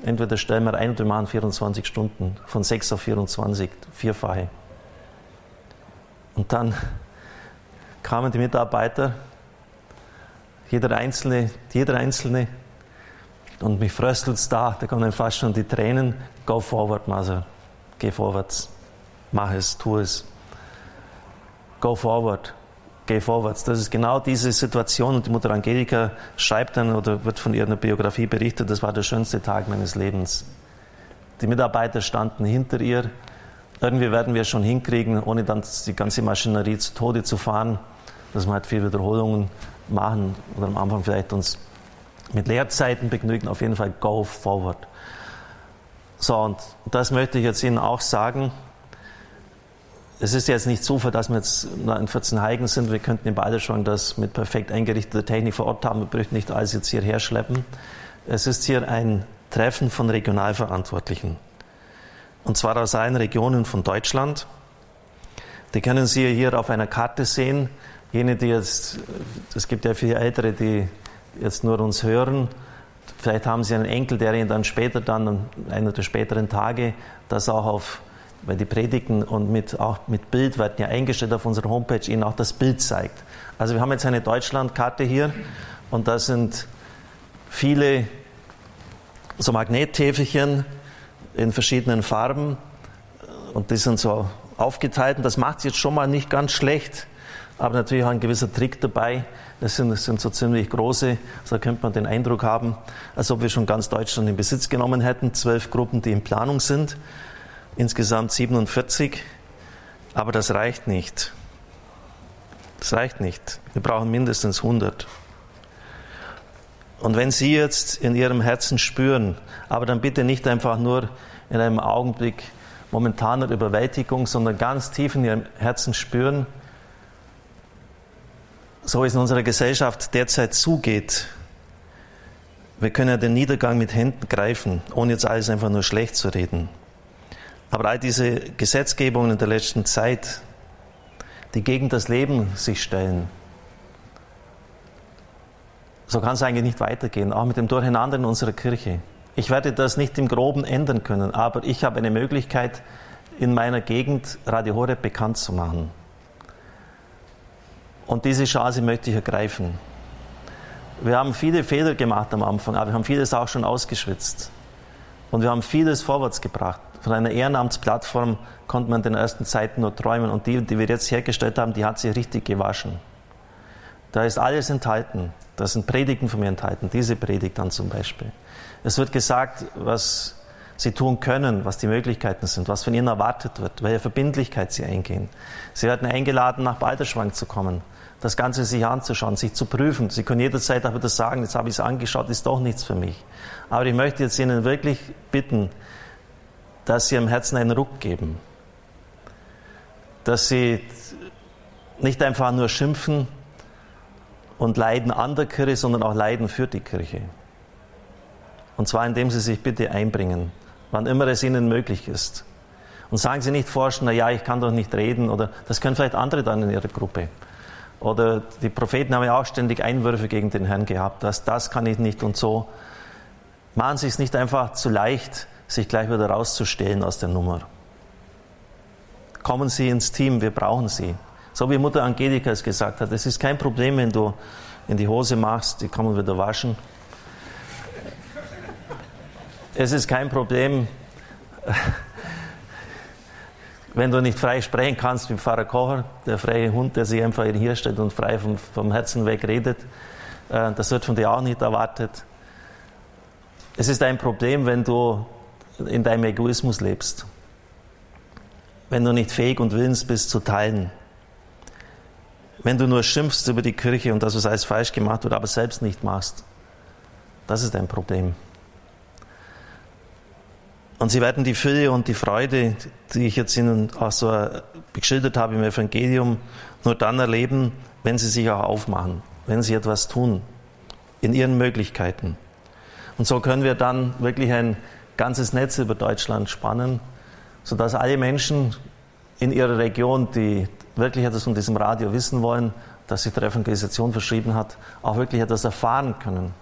Entweder stellen wir ein oder wir machen 24 Stunden, von 6 auf 24, vierfache. Und dann kamen die Mitarbeiter, jeder Einzelne, jeder Einzelne, und mich fröstelt es da, da kommen fast schon die Tränen. Go forward, Mother. Geh vorwärts. Mach es, tu es. Go forward. Geh vorwärts. Das ist genau diese Situation. Und die Mutter Angelika schreibt dann oder wird von ihrer Biografie berichtet, das war der schönste Tag meines Lebens. Die Mitarbeiter standen hinter ihr. Irgendwie werden wir schon hinkriegen, ohne dann die ganze Maschinerie zu Tode zu fahren, dass wir halt viel Wiederholungen machen oder am Anfang vielleicht uns mit Leerzeiten begnügen, auf jeden Fall go forward. So, und das möchte ich jetzt Ihnen auch sagen. Es ist jetzt nicht Zufall, dass wir jetzt in 14 Heigen sind. Wir könnten in beide schon das mit perfekt eingerichteter Technik vor Ort haben. Wir bräuchten nicht alles jetzt hierher schleppen. Es ist hier ein Treffen von Regionalverantwortlichen. Und zwar aus allen Regionen von Deutschland. Die können Sie hier auf einer Karte sehen. Jene, die jetzt, es gibt ja viele Ältere, die jetzt nur uns hören. Vielleicht haben Sie einen Enkel, der Ihnen dann später, dann einer der späteren Tage, das auch auf, weil die Predigten und mit, auch mit Bild werden ja eingestellt auf unserer Homepage, Ihnen auch das Bild zeigt. Also wir haben jetzt eine Deutschlandkarte hier und da sind viele so Magnettäfelchen in verschiedenen Farben und die sind so aufgeteilt und das macht es jetzt schon mal nicht ganz schlecht, aber natürlich auch ein gewisser Trick dabei, das sind, das sind so ziemlich große, so könnte man den Eindruck haben, als ob wir schon ganz Deutschland in Besitz genommen hätten. Zwölf Gruppen, die in Planung sind, insgesamt 47. Aber das reicht nicht. Das reicht nicht. Wir brauchen mindestens 100. Und wenn Sie jetzt in Ihrem Herzen spüren, aber dann bitte nicht einfach nur in einem Augenblick momentaner Überwältigung, sondern ganz tief in Ihrem Herzen spüren, so es in unserer Gesellschaft derzeit zugeht, wir können ja den Niedergang mit Händen greifen, ohne jetzt alles einfach nur schlecht zu reden. Aber all diese Gesetzgebungen in der letzten Zeit, die gegen das Leben sich stellen, so kann es eigentlich nicht weitergehen, auch mit dem Durcheinander in unserer Kirche. Ich werde das nicht im Groben ändern können, aber ich habe eine Möglichkeit, in meiner Gegend Radio Horeb bekannt zu machen. Und diese Chance möchte ich ergreifen. Wir haben viele Fehler gemacht am Anfang, aber wir haben vieles auch schon ausgeschwitzt. Und wir haben vieles vorwärts gebracht. Von einer Ehrenamtsplattform konnte man in den ersten Zeiten nur träumen. Und die, die wir jetzt hergestellt haben, die hat sich richtig gewaschen. Da ist alles enthalten. Da sind Predigten von mir enthalten. Diese Predigt dann zum Beispiel. Es wird gesagt, was sie tun können, was die Möglichkeiten sind, was von ihnen erwartet wird, welche Verbindlichkeit sie eingehen. Sie werden eingeladen, nach Balderschwang zu kommen das Ganze sich anzuschauen, sich zu prüfen. Sie können jederzeit auch wieder sagen, jetzt habe ich es angeschaut, ist doch nichts für mich. Aber ich möchte jetzt Ihnen wirklich bitten, dass Sie Ihrem Herzen einen Ruck geben. Dass Sie nicht einfach nur schimpfen und leiden an der Kirche, sondern auch leiden für die Kirche. Und zwar indem Sie sich bitte einbringen, wann immer es Ihnen möglich ist. Und sagen Sie nicht forschen, na ja, ich kann doch nicht reden oder das können vielleicht andere dann in Ihrer Gruppe. Oder die Propheten haben ja auch ständig Einwürfe gegen den Herrn gehabt, dass das kann ich nicht und so. Machen Sie es nicht einfach zu leicht, sich gleich wieder rauszustellen aus der Nummer. Kommen Sie ins Team, wir brauchen Sie. So wie Mutter Angelika es gesagt hat, es ist kein Problem, wenn du in die Hose machst, die kann man wieder waschen. Es ist kein Problem, wenn du nicht frei sprechen kannst wie Pfarrer Kocher, der freie Hund, der sich einfach hier stellt und frei vom, vom Herzen weg redet. Äh, das wird von dir auch nicht erwartet. Es ist ein Problem, wenn du in deinem Egoismus lebst. Wenn du nicht fähig und willens bist zu teilen. Wenn du nur schimpfst über die Kirche und dass es alles falsch gemacht wird, aber selbst nicht machst. Das ist ein Problem. Und sie werden die Fülle und die Freude, die ich jetzt Ihnen auch so geschildert habe im Evangelium, nur dann erleben, wenn sie sich auch aufmachen, wenn sie etwas tun, in ihren Möglichkeiten. Und so können wir dann wirklich ein ganzes Netz über Deutschland spannen, sodass alle Menschen in ihrer Region, die wirklich etwas von diesem Radio wissen wollen, das sich der Evangelisation verschrieben hat, auch wirklich etwas erfahren können.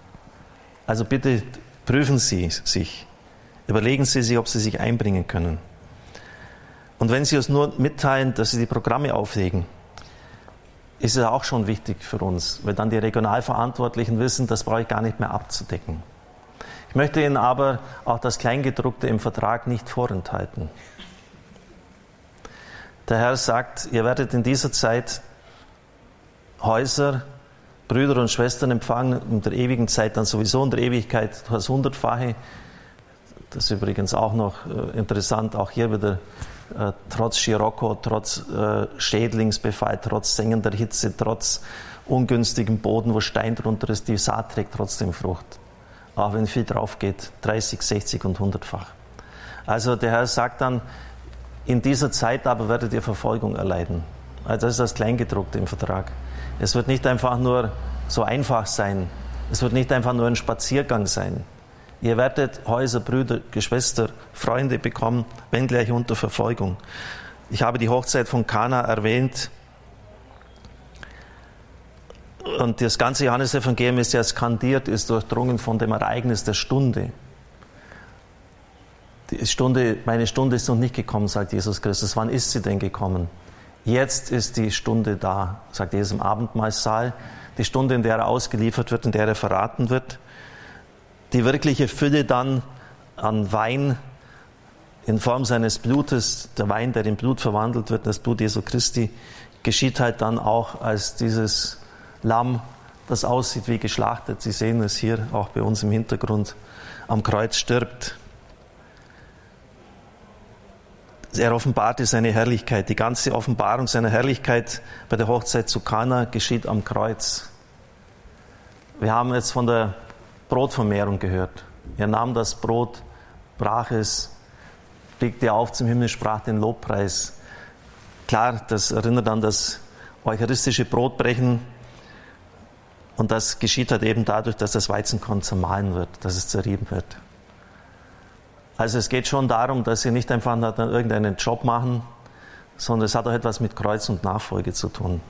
Also bitte prüfen Sie sich. Überlegen Sie sich, ob Sie sich einbringen können. Und wenn Sie uns nur mitteilen, dass Sie die Programme auflegen, ist es auch schon wichtig für uns, weil dann die Regionalverantwortlichen wissen, das brauche ich gar nicht mehr abzudecken. Ich möchte Ihnen aber auch das Kleingedruckte im Vertrag nicht vorenthalten. Der Herr sagt, ihr werdet in dieser Zeit Häuser, Brüder und Schwestern empfangen, in der ewigen Zeit dann sowieso in der Ewigkeit das Hundertfache. Das ist übrigens auch noch äh, interessant, auch hier wieder äh, trotz Scirocco, trotz äh, Schädlingsbefall, trotz sengender Hitze, trotz ungünstigem Boden, wo Stein drunter ist, die Saat trägt trotzdem Frucht. Auch wenn viel drauf geht, 30, 60 und 100-fach. Also der Herr sagt dann, in dieser Zeit aber werdet ihr Verfolgung erleiden. Also das ist das Kleingedruckte im Vertrag. Es wird nicht einfach nur so einfach sein. Es wird nicht einfach nur ein Spaziergang sein. Ihr werdet Häuser, Brüder, Geschwister, Freunde bekommen, wenn gleich unter Verfolgung. Ich habe die Hochzeit von Kana erwähnt. Und das ganze Johannesevangelium ist ja skandiert, ist durchdrungen von dem Ereignis der Stunde. Die Stunde, meine Stunde ist noch nicht gekommen, sagt Jesus Christus. Wann ist sie denn gekommen? Jetzt ist die Stunde da, sagt Jesus im Abendmahlsaal. Die Stunde, in der er ausgeliefert wird, in der er verraten wird die wirkliche Fülle dann an Wein in Form seines Blutes, der Wein, der in Blut verwandelt wird, das Blut Jesu Christi, geschieht halt dann auch als dieses Lamm, das aussieht wie geschlachtet. Sie sehen es hier auch bei uns im Hintergrund, am Kreuz stirbt. Er offenbarte seine Herrlichkeit. Die ganze Offenbarung seiner Herrlichkeit bei der Hochzeit zu Kana geschieht am Kreuz. Wir haben jetzt von der Brotvermehrung gehört. Er nahm das Brot, brach es, blickte auf zum Himmel, sprach den Lobpreis. Klar, das erinnert an das eucharistische Brotbrechen. Und das geschieht halt eben dadurch, dass das Weizenkorn zermahlen wird, dass es zerrieben wird. Also es geht schon darum, dass sie nicht einfach irgendeinen Job machen, sondern es hat auch etwas mit Kreuz und Nachfolge zu tun.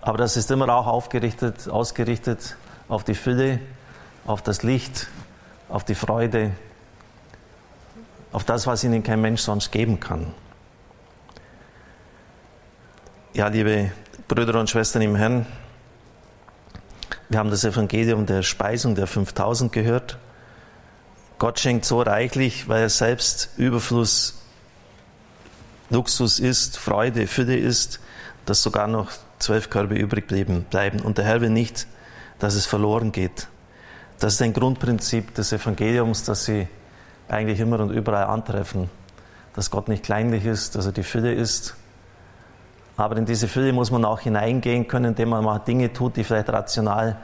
Aber das ist immer auch aufgerichtet, ausgerichtet auf die Fülle, auf das Licht, auf die Freude, auf das, was ihnen kein Mensch sonst geben kann. Ja, liebe Brüder und Schwestern im Herrn, wir haben das Evangelium der Speisung der 5000 gehört. Gott schenkt so reichlich, weil er selbst Überfluss, Luxus ist, Freude, Fülle ist, dass sogar noch zwölf Körbe übrig bleiben. Und der Herr will nicht, dass es verloren geht. Das ist ein Grundprinzip des Evangeliums, das Sie eigentlich immer und überall antreffen. Dass Gott nicht kleinlich ist, dass er die Fülle ist. Aber in diese Fülle muss man auch hineingehen können, indem man mal Dinge tut, die vielleicht rational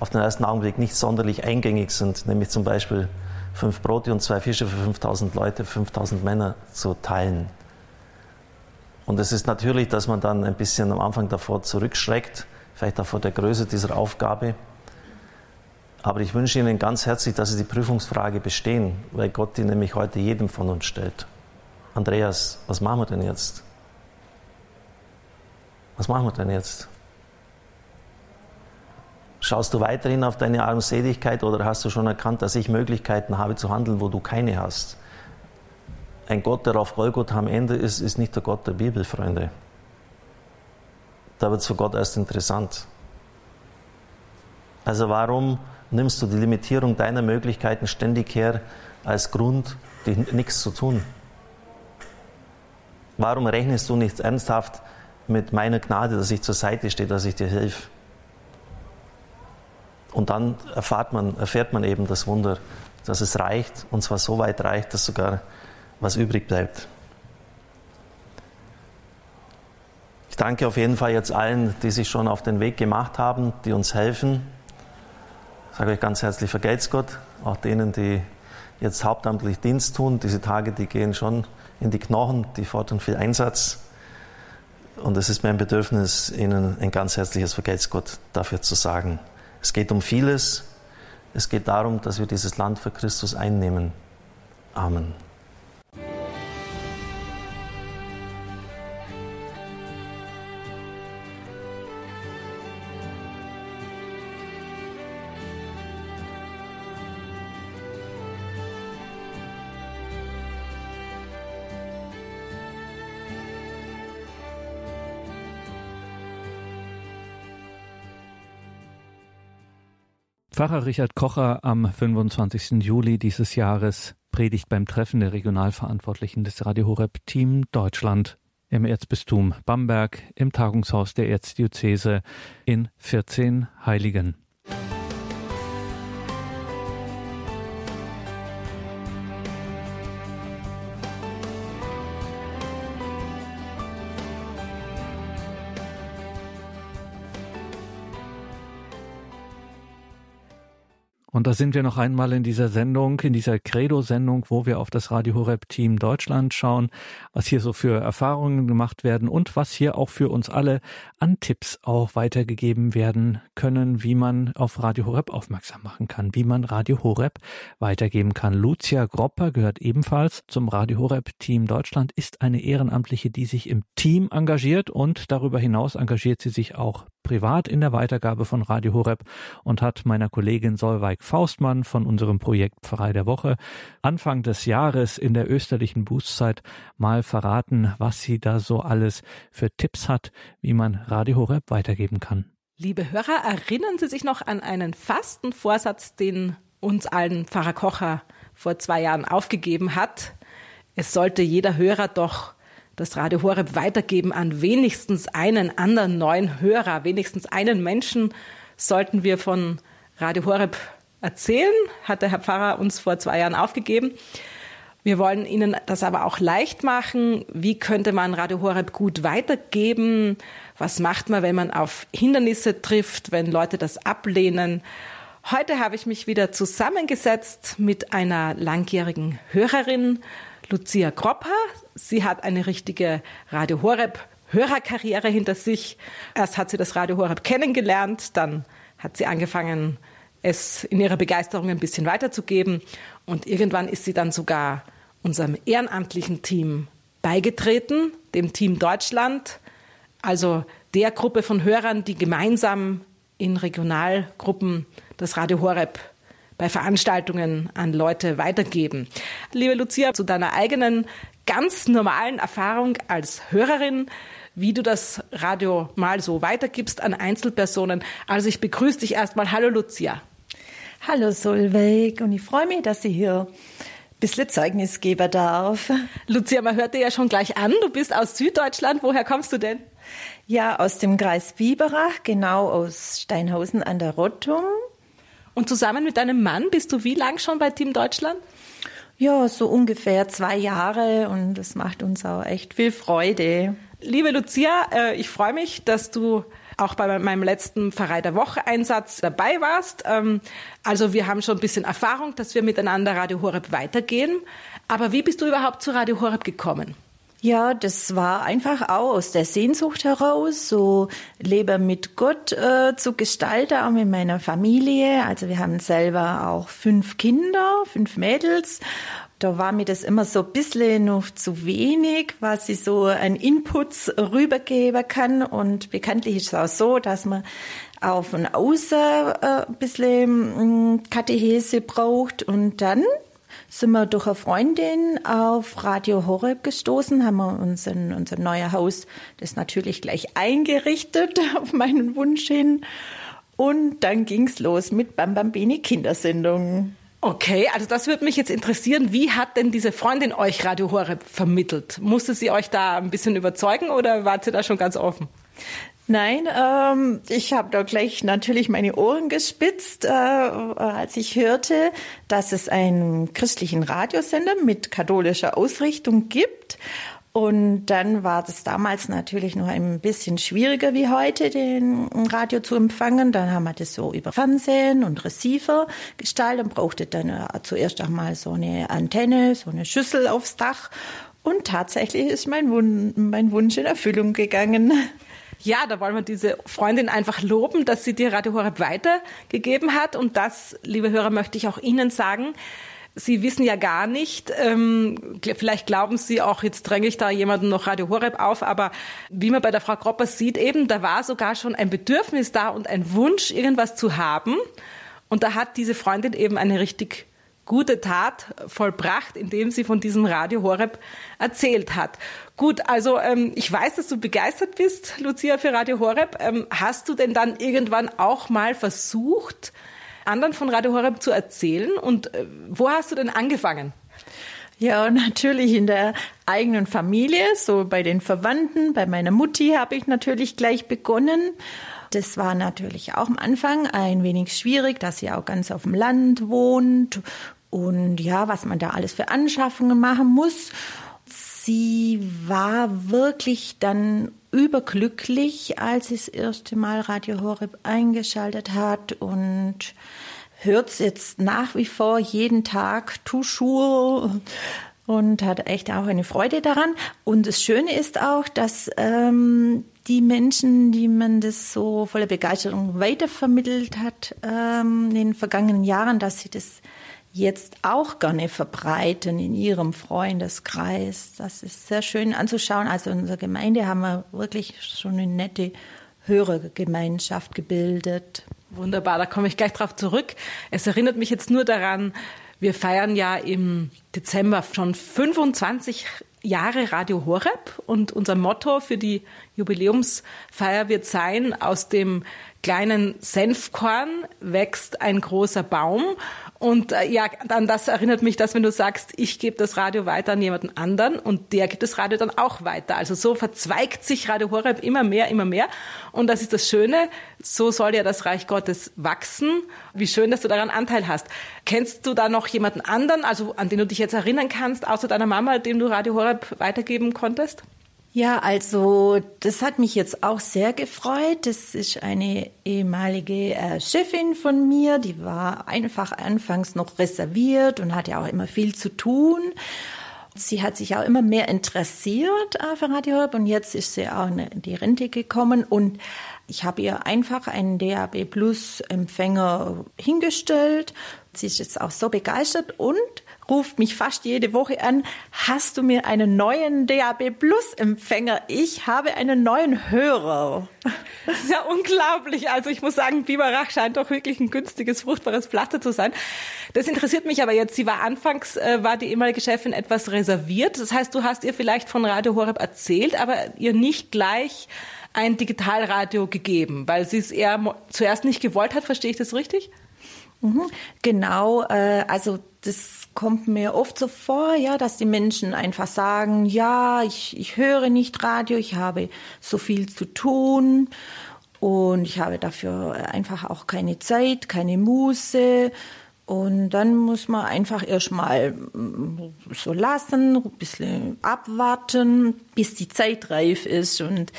auf den ersten Augenblick nicht sonderlich eingängig sind, nämlich zum Beispiel fünf Brote und zwei Fische für 5000 Leute, 5000 Männer zu teilen. Und es ist natürlich, dass man dann ein bisschen am Anfang davor zurückschreckt, vielleicht auch vor der Größe dieser Aufgabe. Aber ich wünsche Ihnen ganz herzlich, dass Sie die Prüfungsfrage bestehen, weil Gott die nämlich heute jedem von uns stellt. Andreas, was machen wir denn jetzt? Was machen wir denn jetzt? Schaust du weiterhin auf deine Armseligkeit oder hast du schon erkannt, dass ich Möglichkeiten habe zu handeln, wo du keine hast? Ein Gott, der auf Golgotha am Ende ist, ist nicht der Gott der Bibel, Freunde. Da wird es für Gott erst interessant. Also warum nimmst du die Limitierung deiner Möglichkeiten ständig her als Grund, nichts zu tun? Warum rechnest du nicht ernsthaft mit meiner Gnade, dass ich zur Seite stehe, dass ich dir helfe? Und dann erfahrt man, erfährt man eben das Wunder, dass es reicht, und zwar so weit reicht, dass sogar was übrig bleibt. Ich danke auf jeden Fall jetzt allen, die sich schon auf den Weg gemacht haben, die uns helfen. Ich sage euch ganz herzlich vergelt's Gott, auch denen, die jetzt hauptamtlich Dienst tun. Diese Tage, die gehen schon in die Knochen, die fordern viel Einsatz. Und es ist mein Bedürfnis, Ihnen ein ganz herzliches Vergelt's Gott dafür zu sagen. Es geht um vieles. Es geht darum, dass wir dieses Land für Christus einnehmen. Amen. Pfarrer Richard Kocher am 25. Juli dieses Jahres predigt beim Treffen der Regionalverantwortlichen des Radio Horeb Team Deutschland im Erzbistum Bamberg im Tagungshaus der Erzdiözese in 14 Heiligen. Und da sind wir noch einmal in dieser Sendung, in dieser Credo-Sendung, wo wir auf das Radio Horeb Team Deutschland schauen, was hier so für Erfahrungen gemacht werden und was hier auch für uns alle an Tipps auch weitergegeben werden können, wie man auf Radio Horeb aufmerksam machen kann, wie man Radio Horeb weitergeben kann. Lucia Gropper gehört ebenfalls zum Radio Horeb Team Deutschland, ist eine Ehrenamtliche, die sich im Team engagiert und darüber hinaus engagiert sie sich auch privat in der Weitergabe von Radio Horeb und hat meiner Kollegin Solveig Faustmann von unserem Projekt Pfarrei der Woche Anfang des Jahres in der österlichen Bußzeit mal verraten, was sie da so alles für Tipps hat, wie man Radio Horeb weitergeben kann. Liebe Hörer, erinnern Sie sich noch an einen Fastenvorsatz, den uns allen Pfarrer Kocher vor zwei Jahren aufgegeben hat? Es sollte jeder Hörer doch das Radio Horeb weitergeben an wenigstens einen anderen neuen Hörer, wenigstens einen Menschen sollten wir von Radio Horeb erzählen, hat der Herr Pfarrer uns vor zwei Jahren aufgegeben. Wir wollen Ihnen das aber auch leicht machen. Wie könnte man Radio Horeb gut weitergeben? Was macht man, wenn man auf Hindernisse trifft, wenn Leute das ablehnen? Heute habe ich mich wieder zusammengesetzt mit einer langjährigen Hörerin, Lucia Kropper. Sie hat eine richtige Radio Horeb Hörerkarriere hinter sich. Erst hat sie das Radio Horeb kennengelernt, dann hat sie angefangen, es in ihrer Begeisterung ein bisschen weiterzugeben und irgendwann ist sie dann sogar unserem ehrenamtlichen Team beigetreten, dem Team Deutschland, also der Gruppe von Hörern, die gemeinsam in Regionalgruppen das Radio Horeb bei Veranstaltungen an Leute weitergeben. Liebe Lucia, zu deiner eigenen ganz normalen Erfahrung als Hörerin, wie du das Radio mal so weitergibst an Einzelpersonen. Also ich begrüße dich erstmal. Hallo Lucia. Hallo Solveig und ich freue mich, dass ich hier ein bisschen Zeugnis geben darf. Lucia, man hört dir ja schon gleich an. Du bist aus Süddeutschland. Woher kommst du denn? Ja, aus dem Kreis Biberach, genau aus Steinhausen an der Rottum. Und zusammen mit deinem Mann bist du wie lang schon bei Team Deutschland? Ja, so ungefähr zwei Jahre und das macht uns auch echt viel Freude. Liebe Lucia, äh, ich freue mich, dass du auch bei meinem letzten Pfarrei der Woche Einsatz dabei warst. Ähm, also wir haben schon ein bisschen Erfahrung, dass wir miteinander Radio Horeb weitergehen. Aber wie bist du überhaupt zu Radio Horeb gekommen? Ja, das war einfach auch aus der Sehnsucht heraus, so Leben mit Gott äh, zu gestalten, auch mit meiner Familie. Also wir haben selber auch fünf Kinder, fünf Mädels. Da war mir das immer so ein bisschen noch zu wenig, was ich so an Inputs rübergeben kann. Und bekanntlich ist es auch so, dass man auch von außen äh, ein bisschen mm, Katechese braucht. Und dann sind wir durch eine Freundin auf Radio Horeb gestoßen, haben wir uns in unser neues Haus das natürlich gleich eingerichtet [laughs] auf meinen Wunsch hin. Und dann ging's los mit Bambambini Kindersendungen. Okay, also das würde mich jetzt interessieren. Wie hat denn diese Freundin euch Radio Horeb vermittelt? Musste sie euch da ein bisschen überzeugen oder wart ihr da schon ganz offen? Nein, ähm, ich habe da gleich natürlich meine Ohren gespitzt, äh, als ich hörte, dass es einen christlichen Radiosender mit katholischer Ausrichtung gibt. Und dann war es damals natürlich noch ein bisschen schwieriger wie heute, den Radio zu empfangen. Dann haben wir das so über Fernsehen und Receiver gestaltet und brauchte dann äh, zuerst einmal so eine Antenne, so eine Schüssel aufs Dach. Und tatsächlich ist mein, Wun mein Wunsch in Erfüllung gegangen. Ja, da wollen wir diese Freundin einfach loben, dass sie dir Radio Horeb weitergegeben hat. Und das, liebe Hörer, möchte ich auch Ihnen sagen. Sie wissen ja gar nicht, ähm, vielleicht glauben Sie auch, jetzt dränge ich da jemanden noch Radio Horeb auf, aber wie man bei der Frau Kropper sieht eben, da war sogar schon ein Bedürfnis da und ein Wunsch, irgendwas zu haben. Und da hat diese Freundin eben eine richtig gute Tat vollbracht, indem sie von diesem Radio Horeb erzählt hat. Gut, also ähm, ich weiß, dass du begeistert bist, Lucia, für Radio Horeb. Ähm, hast du denn dann irgendwann auch mal versucht, anderen von Radio Horeb zu erzählen? Und äh, wo hast du denn angefangen? Ja, natürlich in der eigenen Familie, so bei den Verwandten, bei meiner Mutti habe ich natürlich gleich begonnen. Das war natürlich auch am Anfang ein wenig schwierig, dass sie auch ganz auf dem Land wohnt und ja, was man da alles für Anschaffungen machen muss. Sie war wirklich dann überglücklich, als sie das erste Mal Radio Horeb eingeschaltet hat und hört es jetzt nach wie vor jeden Tag toujours und hat echt auch eine Freude daran. Und das Schöne ist auch, dass ähm, die Menschen, die man das so voller Begeisterung weitervermittelt hat ähm, in den vergangenen Jahren, dass sie das jetzt auch gerne verbreiten in ihrem Freundeskreis. Das ist sehr schön anzuschauen. Also in unserer Gemeinde haben wir wirklich schon eine nette Hörergemeinschaft gebildet. Wunderbar, da komme ich gleich drauf zurück. Es erinnert mich jetzt nur daran, wir feiern ja im Dezember schon 25 Jahre Radio Horeb und unser Motto für die Jubiläumsfeier wird sein, aus dem kleinen Senfkorn wächst ein großer Baum. Und äh, ja, dann das erinnert mich, dass wenn du sagst, ich gebe das Radio weiter an jemanden anderen und der gibt das Radio dann auch weiter. Also so verzweigt sich Radio Horeb immer mehr, immer mehr. Und das ist das Schöne. So soll ja das Reich Gottes wachsen. Wie schön, dass du daran Anteil hast. Kennst du da noch jemanden anderen, also an den du dich jetzt erinnern kannst, außer deiner Mama, dem du Radio Horeb weitergeben konntest? Ja, also das hat mich jetzt auch sehr gefreut. Das ist eine ehemalige äh, Chefin von mir, die war einfach anfangs noch reserviert und hatte auch immer viel zu tun. Sie hat sich auch immer mehr interessiert äh, für Radio und jetzt ist sie auch in die Rente gekommen und ich habe ihr einfach einen DAB Plus Empfänger hingestellt. Sie ist jetzt auch so begeistert und ruft mich fast jede Woche an, hast du mir einen neuen DAB Plus Empfänger? Ich habe einen neuen Hörer. Das ist ja unglaublich. Also ich muss sagen, Biberach scheint doch wirklich ein günstiges, fruchtbares Pflaster zu sein. Das interessiert mich aber jetzt. Sie war anfangs, äh, war die ehemalige Chefin etwas reserviert. Das heißt, du hast ihr vielleicht von Radio Horeb erzählt, aber ihr nicht gleich ein Digitalradio gegeben, weil sie es eher zuerst nicht gewollt hat. Verstehe ich das richtig? Mhm, genau, äh, also das kommt mir oft so vor, ja, dass die Menschen einfach sagen, ja, ich, ich höre nicht Radio, ich habe so viel zu tun und ich habe dafür einfach auch keine Zeit, keine Muße. Und dann muss man einfach erstmal mm, so lassen, ein bisschen abwarten, bis die Zeit reif ist. Und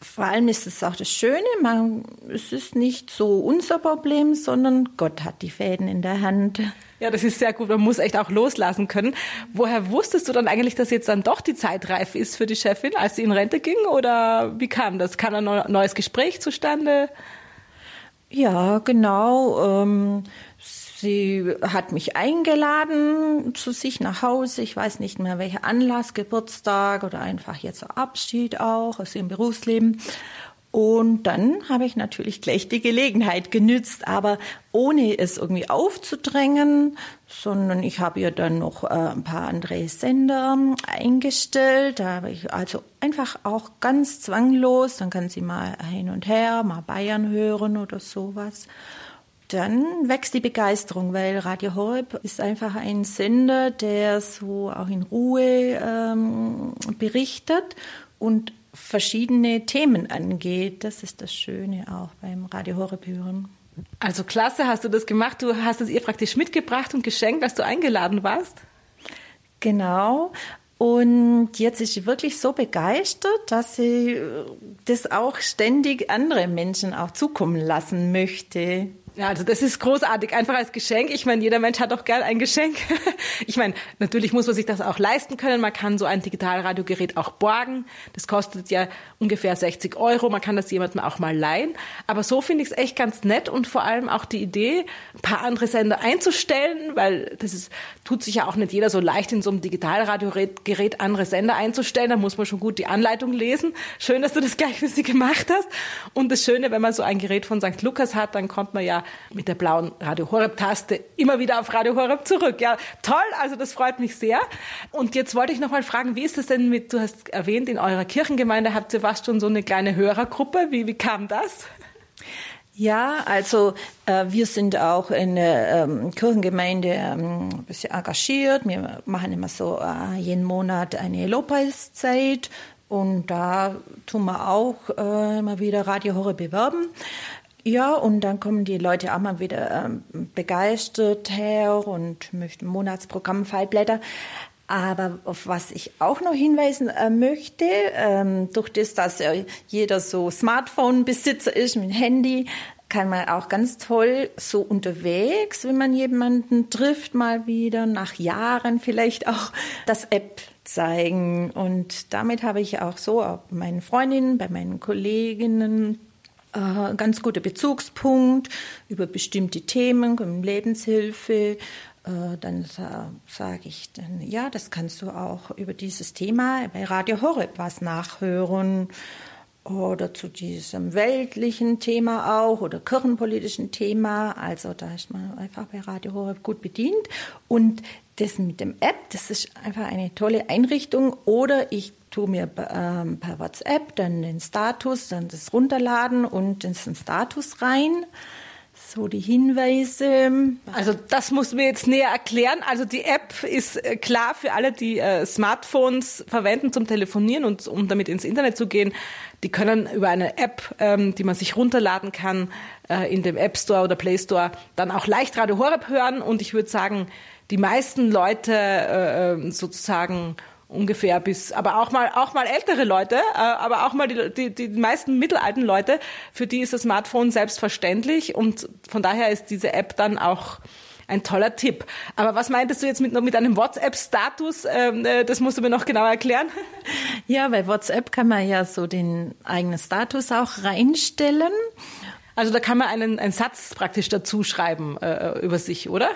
vor allem ist es auch das Schöne, man, es ist nicht so unser Problem, sondern Gott hat die Fäden in der Hand. Ja, das ist sehr gut. Man muss echt auch loslassen können. Woher wusstest du dann eigentlich, dass jetzt dann doch die Zeit reif ist für die Chefin, als sie in Rente ging? Oder wie kam das? Kam ein neues Gespräch zustande? Ja, genau. Ähm, Sie hat mich eingeladen zu sich nach Hause. Ich weiß nicht mehr, welcher Anlass, Geburtstag oder einfach jetzt Abschied auch aus ihrem Berufsleben. Und dann habe ich natürlich gleich die Gelegenheit genützt, aber ohne es irgendwie aufzudrängen, sondern ich habe ja dann noch äh, ein paar andere Sender eingestellt. Da habe ich also einfach auch ganz zwanglos, dann kann sie mal hin und her, mal Bayern hören oder sowas. Dann wächst die Begeisterung, weil Radio Horeb ist einfach ein Sender, der so auch in Ruhe ähm, berichtet und verschiedene Themen angeht. Das ist das Schöne auch beim Radio Horeb hören. Also klasse, hast du das gemacht. Du hast es ihr praktisch mitgebracht und geschenkt, als du eingeladen warst. Genau. Und jetzt ist sie wirklich so begeistert, dass sie das auch ständig andere Menschen auch zukommen lassen möchte. Ja, also das ist großartig, einfach als Geschenk. Ich meine, jeder Mensch hat doch gern ein Geschenk. [laughs] Ich meine, natürlich muss man sich das auch leisten können. Man kann so ein Digitalradiogerät auch borgen. Das kostet ja ungefähr 60 Euro. Man kann das jemandem auch mal leihen. Aber so finde ich es echt ganz nett und vor allem auch die Idee, ein paar andere Sender einzustellen, weil das ist, tut sich ja auch nicht jeder so leicht in so einem Digitalradiogerät andere Sender einzustellen. Da muss man schon gut die Anleitung lesen. Schön, dass du das gleich für sie gemacht hast. Und das Schöne, wenn man so ein Gerät von St. Lukas hat, dann kommt man ja mit der blauen Radio Horeb Taste immer wieder auf Radio Horeb zurück. Ja, toll, also das freut mich sehr. Und jetzt wollte ich noch mal fragen, wie ist es denn mit, du hast erwähnt, in eurer Kirchengemeinde habt ihr fast schon so eine kleine Hörergruppe. Wie, wie kam das? Ja, also äh, wir sind auch in der ähm, Kirchengemeinde ähm, ein bisschen engagiert. Wir machen immer so äh, jeden Monat eine Lobpreiszeit und da tun wir auch äh, immer wieder Radio Horeb bewerben. Ja, und dann kommen die Leute auch mal wieder ähm, begeistert her und möchten Monatsprogramm Fallblätter. Aber auf was ich auch noch hinweisen äh, möchte, ähm, durch das, dass ja jeder so Smartphone-Besitzer ist mit Handy, kann man auch ganz toll so unterwegs, wenn man jemanden trifft, mal wieder nach Jahren vielleicht auch das App zeigen. Und damit habe ich auch so auch meinen Freundinnen, bei meinen Kolleginnen äh, ganz guter Bezugspunkt über bestimmte Themen, Lebenshilfe. Äh, dann sage ich dann, ja, das kannst du auch über dieses Thema bei Radio Horeb was nachhören oder zu diesem weltlichen Thema auch oder kirchenpolitischen Thema. Also da ist man einfach bei Radio Horeb gut bedient. Und das mit dem App, das ist einfach eine tolle Einrichtung. Oder ich tue mir ähm, per WhatsApp dann den Status, dann das runterladen und in den Status rein. So die Hinweise. Also das muss mir jetzt näher erklären. Also die App ist äh, klar für alle, die äh, Smartphones verwenden zum Telefonieren und um damit ins Internet zu gehen. Die können über eine App, ähm, die man sich runterladen kann, äh, in dem App Store oder Play Store, dann auch leicht Radio Horeb hören. Und ich würde sagen, die meisten Leute äh, ähm, sozusagen ungefähr bis, aber auch mal, auch mal ältere Leute, äh, aber auch mal die, die, die meisten mittelalten Leute, für die ist das Smartphone selbstverständlich und von daher ist diese App dann auch ein toller Tipp. Aber was meintest du jetzt mit, mit einem WhatsApp-Status? Ähm, äh, das musst du mir noch genauer erklären. [laughs] Ja, bei WhatsApp kann man ja so den eigenen Status auch reinstellen. Also da kann man einen, einen Satz praktisch dazu schreiben äh, über sich, oder?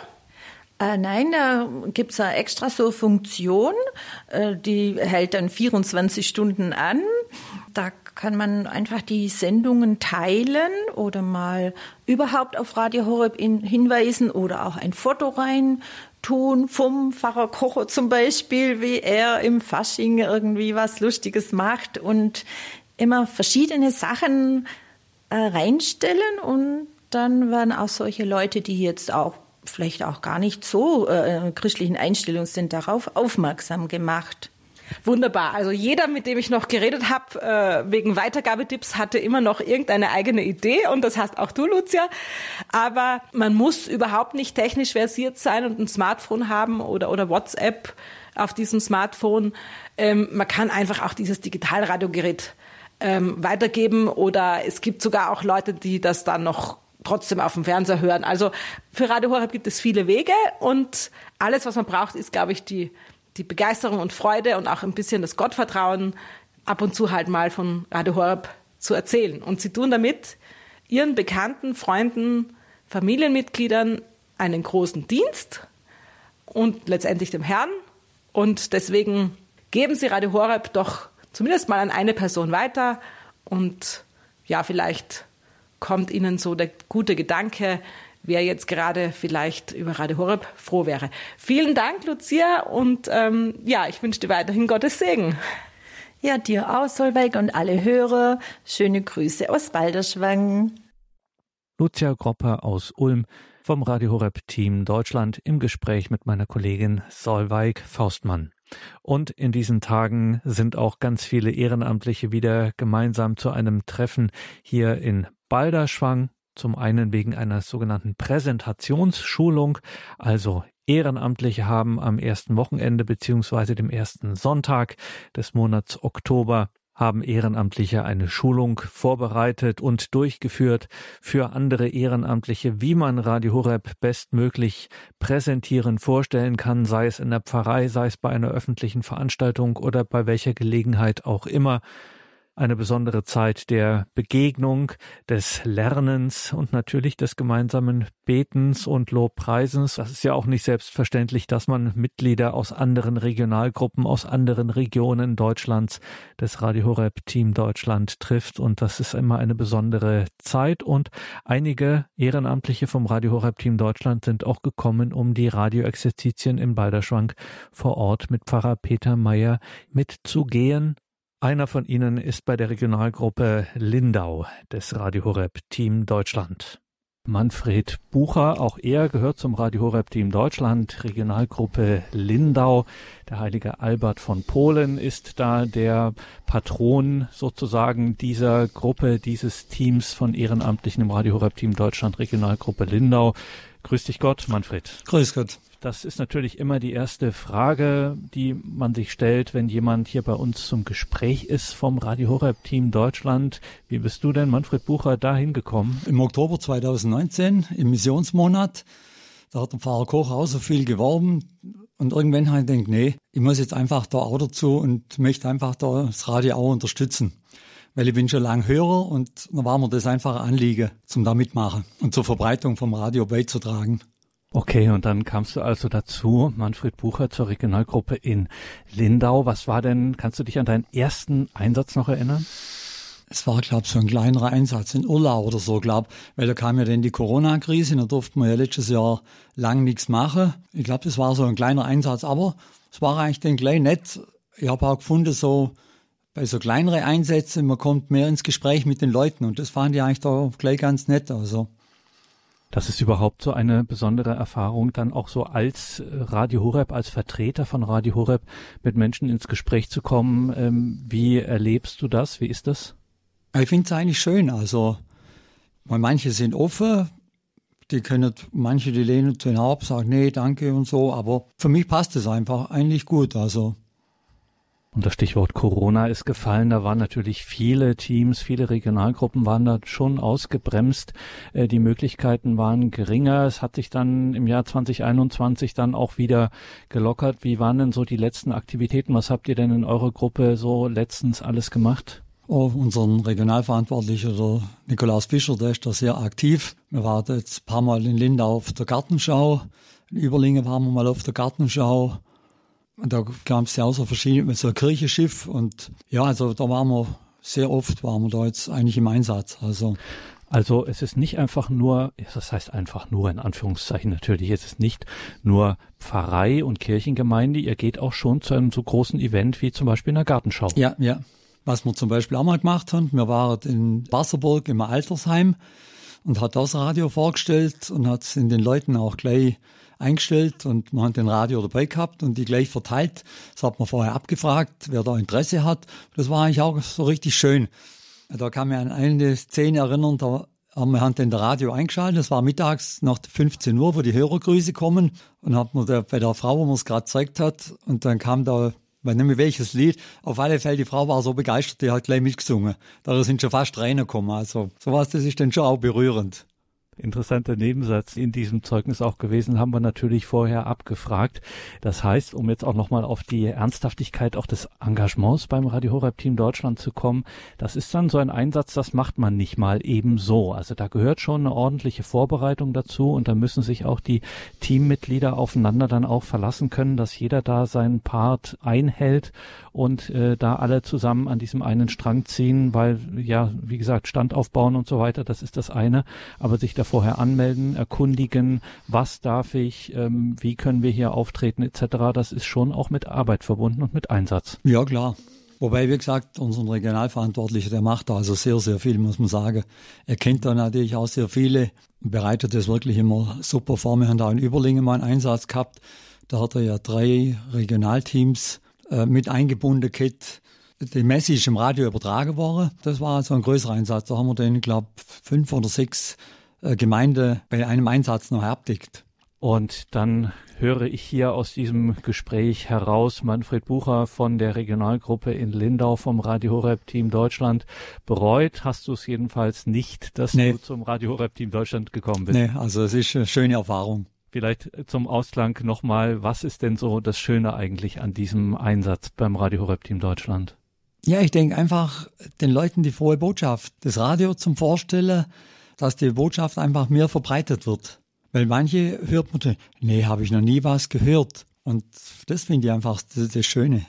Äh, nein, da gibt's ja extra so Funktion, äh, die hält dann 24 Stunden an. Da kann man einfach die Sendungen teilen oder mal überhaupt auf Radio Horeb hinweisen oder auch ein Foto rein tun vom Pfarrer Kocher zum Beispiel, wie er im Fasching irgendwie was Lustiges macht und immer verschiedene Sachen äh, reinstellen und dann werden auch solche Leute, die jetzt auch vielleicht auch gar nicht so äh, christlichen Einstellungen sind, darauf aufmerksam gemacht. Wunderbar. Also jeder, mit dem ich noch geredet habe, äh, wegen Weitergabetipps, hatte immer noch irgendeine eigene Idee und das hast auch du, Lucia. Aber man muss überhaupt nicht technisch versiert sein und ein Smartphone haben oder, oder WhatsApp auf diesem Smartphone. Ähm, man kann einfach auch dieses Digitalradiogerät ähm, weitergeben oder es gibt sogar auch Leute, die das dann noch trotzdem auf dem Fernseher hören. Also für Radio Horeb gibt es viele Wege und alles, was man braucht, ist, glaube ich, die, die Begeisterung und Freude und auch ein bisschen das Gottvertrauen, ab und zu halt mal von Radio Horeb zu erzählen. Und sie tun damit ihren Bekannten, Freunden, Familienmitgliedern einen großen Dienst und letztendlich dem Herrn. Und deswegen geben Sie Radio Horeb doch zumindest mal an eine Person weiter und ja, vielleicht kommt Ihnen so der gute Gedanke, wer jetzt gerade vielleicht über Radio Horeb froh wäre. Vielen Dank, Lucia, und ähm, ja, ich wünsche dir weiterhin Gottes Segen. Ja, dir auch, Solveig, und alle Hörer. Schöne Grüße aus Balderschwang. Lucia Gropper aus Ulm vom Radio Horeb Team Deutschland im Gespräch mit meiner Kollegin Solveig Faustmann. Und in diesen Tagen sind auch ganz viele Ehrenamtliche wieder gemeinsam zu einem Treffen hier in Balderschwang. Zum einen wegen einer sogenannten Präsentationsschulung, also Ehrenamtliche haben am ersten Wochenende beziehungsweise dem ersten Sonntag des Monats Oktober haben Ehrenamtliche eine Schulung vorbereitet und durchgeführt für andere Ehrenamtliche, wie man Radio Horeb bestmöglich präsentieren, vorstellen kann, sei es in der Pfarrei, sei es bei einer öffentlichen Veranstaltung oder bei welcher Gelegenheit auch immer eine besondere Zeit der Begegnung, des Lernens und natürlich des gemeinsamen Betens und Lobpreisens. Das ist ja auch nicht selbstverständlich, dass man Mitglieder aus anderen Regionalgruppen, aus anderen Regionen Deutschlands des Radio Horeb Team Deutschland trifft. Und das ist immer eine besondere Zeit. Und einige Ehrenamtliche vom Radio Horeb Team Deutschland sind auch gekommen, um die Radioexerzitien in Balderschwank vor Ort mit Pfarrer Peter Meyer mitzugehen einer von ihnen ist bei der Regionalgruppe Lindau des Radio Horeb Team Deutschland. Manfred Bucher, auch er gehört zum Radio Horeb Team Deutschland, Regionalgruppe Lindau. Der heilige Albert von Polen ist da der Patron sozusagen dieser Gruppe, dieses Teams von Ehrenamtlichen im Radio Horeb Team Deutschland, Regionalgruppe Lindau. Grüß dich Gott, Manfred. Grüß Gott. Das ist natürlich immer die erste Frage, die man sich stellt, wenn jemand hier bei uns zum Gespräch ist vom Radio Horeb Team Deutschland. Wie bist du denn, Manfred Bucher, da hingekommen? Im Oktober 2019, im Missionsmonat, da hat der Pfarrer Koch auch so viel geworben. Und irgendwann habe ich gedacht, nee, ich muss jetzt einfach da auch dazu und möchte einfach da das Radio auch unterstützen. Weil ich bin schon lange Hörer und da war mir das einfach ein Anliegen, zum da mitmachen und zur Verbreitung vom Radio beizutragen. Okay, und dann kamst du also dazu, Manfred Bucher zur Regionalgruppe in Lindau. Was war denn, kannst du dich an deinen ersten Einsatz noch erinnern? Es war, glaube ich, so ein kleinerer Einsatz in Urlaub oder so, glaube weil da kam ja dann die Corona-Krise, da durften wir ja letztes Jahr lang nichts machen. Ich glaube, das war so ein kleiner Einsatz, aber es war eigentlich dann gleich nett. Ich habe auch gefunden, so bei so kleineren Einsätzen, man kommt mehr ins Gespräch mit den Leuten und das fand ich eigentlich da gleich ganz nett. Also das ist überhaupt so eine besondere Erfahrung, dann auch so als äh, Radio Horeb, als Vertreter von Radio Horeb mit Menschen ins Gespräch zu kommen. Ähm, wie erlebst du das? Wie ist das? Ich finde es eigentlich schön. Also, manche sind offen, die können, manche, die lehnen den ab, sagen, nee, danke und so, aber für mich passt es einfach eigentlich gut. Also, und das Stichwort Corona ist gefallen. Da waren natürlich viele Teams, viele Regionalgruppen waren da schon ausgebremst. Äh, die Möglichkeiten waren geringer. Es hat sich dann im Jahr 2021 dann auch wieder gelockert. Wie waren denn so die letzten Aktivitäten? Was habt ihr denn in eurer Gruppe so letztens alles gemacht? Oh, unseren Regionalverantwortlicher, der Nikolaus Fischer, der ist da sehr aktiv. Wir waren jetzt ein paar Mal in Lindau auf der Gartenschau. In Überlingen waren wir mal auf der Gartenschau. Und da gab es ja auch so verschiedene, so ein Kirchenschiff und ja, also da waren wir sehr oft, waren wir da jetzt eigentlich im Einsatz. Also also es ist nicht einfach nur, das heißt einfach nur in Anführungszeichen natürlich, es ist nicht nur Pfarrei und Kirchengemeinde, ihr geht auch schon zu einem so großen Event wie zum Beispiel in der Gartenschau. Ja, ja. Was wir zum Beispiel auch mal gemacht haben, wir waren in Wasserburg im Altersheim und hat das Radio vorgestellt und hat es in den Leuten auch gleich eingestellt und man hat den Radio dabei gehabt und die gleich verteilt. Das hat man vorher abgefragt, wer da Interesse hat. Das war eigentlich auch so richtig schön. Da kann mich an eine Szene erinnern, da haben wir den Radio eingeschaltet. Das war mittags nach 15 Uhr, wo die Hörergrüße kommen. Und hat man da bei der Frau, wo man es gerade gezeigt hat, und dann kam da, ich nicht mehr welches Lied, auf alle Fälle, die Frau war so begeistert, die hat gleich mitgesungen. Da sind schon fast Tränen gekommen. Also sowas, das ist dann schon auch berührend. Interessanter Nebensatz in diesem Zeugnis auch gewesen, haben wir natürlich vorher abgefragt. Das heißt, um jetzt auch nochmal auf die Ernsthaftigkeit auch des Engagements beim Radio Horeb Team Deutschland zu kommen, das ist dann so ein Einsatz, das macht man nicht mal eben so. Also da gehört schon eine ordentliche Vorbereitung dazu und da müssen sich auch die Teammitglieder aufeinander dann auch verlassen können, dass jeder da seinen Part einhält und äh, da alle zusammen an diesem einen Strang ziehen, weil ja, wie gesagt, Stand aufbauen und so weiter, das ist das eine, aber sich da vorher anmelden, erkundigen, was darf ich, ähm, wie können wir hier auftreten etc., das ist schon auch mit Arbeit verbunden und mit Einsatz. Ja, klar. Wobei, wie gesagt, unser Regionalverantwortlicher, der macht da also sehr, sehr viel, muss man sagen. Er kennt da natürlich auch sehr viele, bereitet das wirklich immer super vor. Wir haben da in Überlingen mal einen Einsatz gehabt. Da hat er ja drei Regionalteams äh, mit eingebunden gehabt. Die Messe ist im Radio übertragen worden. Das war also ein größerer Einsatz. Da haben wir den, glaube fünf oder sechs äh, Gemeinden bei einem Einsatz noch abdeckt. Und dann höre ich hier aus diesem Gespräch heraus, Manfred Bucher von der Regionalgruppe in Lindau vom Radio Horeb Team Deutschland. Bereut hast du es jedenfalls nicht, dass nee. du zum Radio Horeb Team Deutschland gekommen bist? Nee, also es ist eine schöne Erfahrung. Vielleicht zum Ausklang nochmal, was ist denn so das Schöne eigentlich an diesem Einsatz beim Radio Horeb Team Deutschland? Ja, ich denke einfach den Leuten die frohe Botschaft, das Radio zum Vorstellen, dass die Botschaft einfach mehr verbreitet wird. Weil manche hört man, nee, habe ich noch nie was gehört. Und das finde ich einfach das, das Schöne.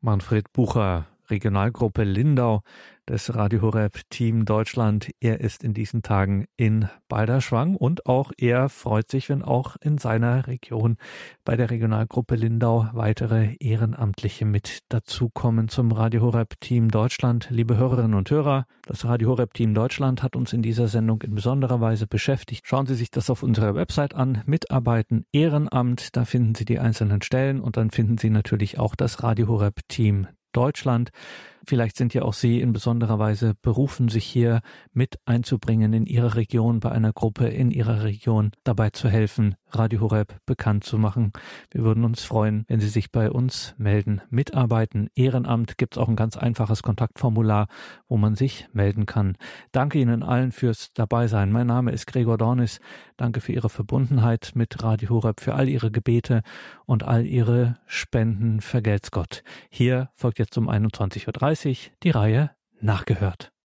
Manfred Bucher Regionalgruppe Lindau des Radio Horeb Team Deutschland. Er ist in diesen Tagen in Balderschwang und auch er freut sich, wenn auch in seiner Region bei der Regionalgruppe Lindau weitere Ehrenamtliche mit dazukommen zum Radio Horeb Team Deutschland. Liebe Hörerinnen und Hörer, das Radio Horeb Team Deutschland hat uns in dieser Sendung in besonderer Weise beschäftigt. Schauen Sie sich das auf unserer Website an. Mitarbeiten Ehrenamt, da finden Sie die einzelnen Stellen und dann finden Sie natürlich auch das Radio Horeb Team Deutschland. Vielleicht sind ja auch Sie in besonderer Weise berufen, sich hier mit einzubringen in Ihrer Region, bei einer Gruppe in Ihrer Region dabei zu helfen, Radio Horeb bekannt zu machen. Wir würden uns freuen, wenn Sie sich bei uns melden. Mitarbeiten, Ehrenamt gibt es auch ein ganz einfaches Kontaktformular, wo man sich melden kann. Danke Ihnen allen fürs Dabeisein. Mein Name ist Gregor Dornis. Danke für Ihre Verbundenheit mit Radio Horeb, für all Ihre Gebete und all Ihre Spenden. Vergelt's Gott. Hier folgt jetzt um 21.30 Uhr die Reihe Nachgehört.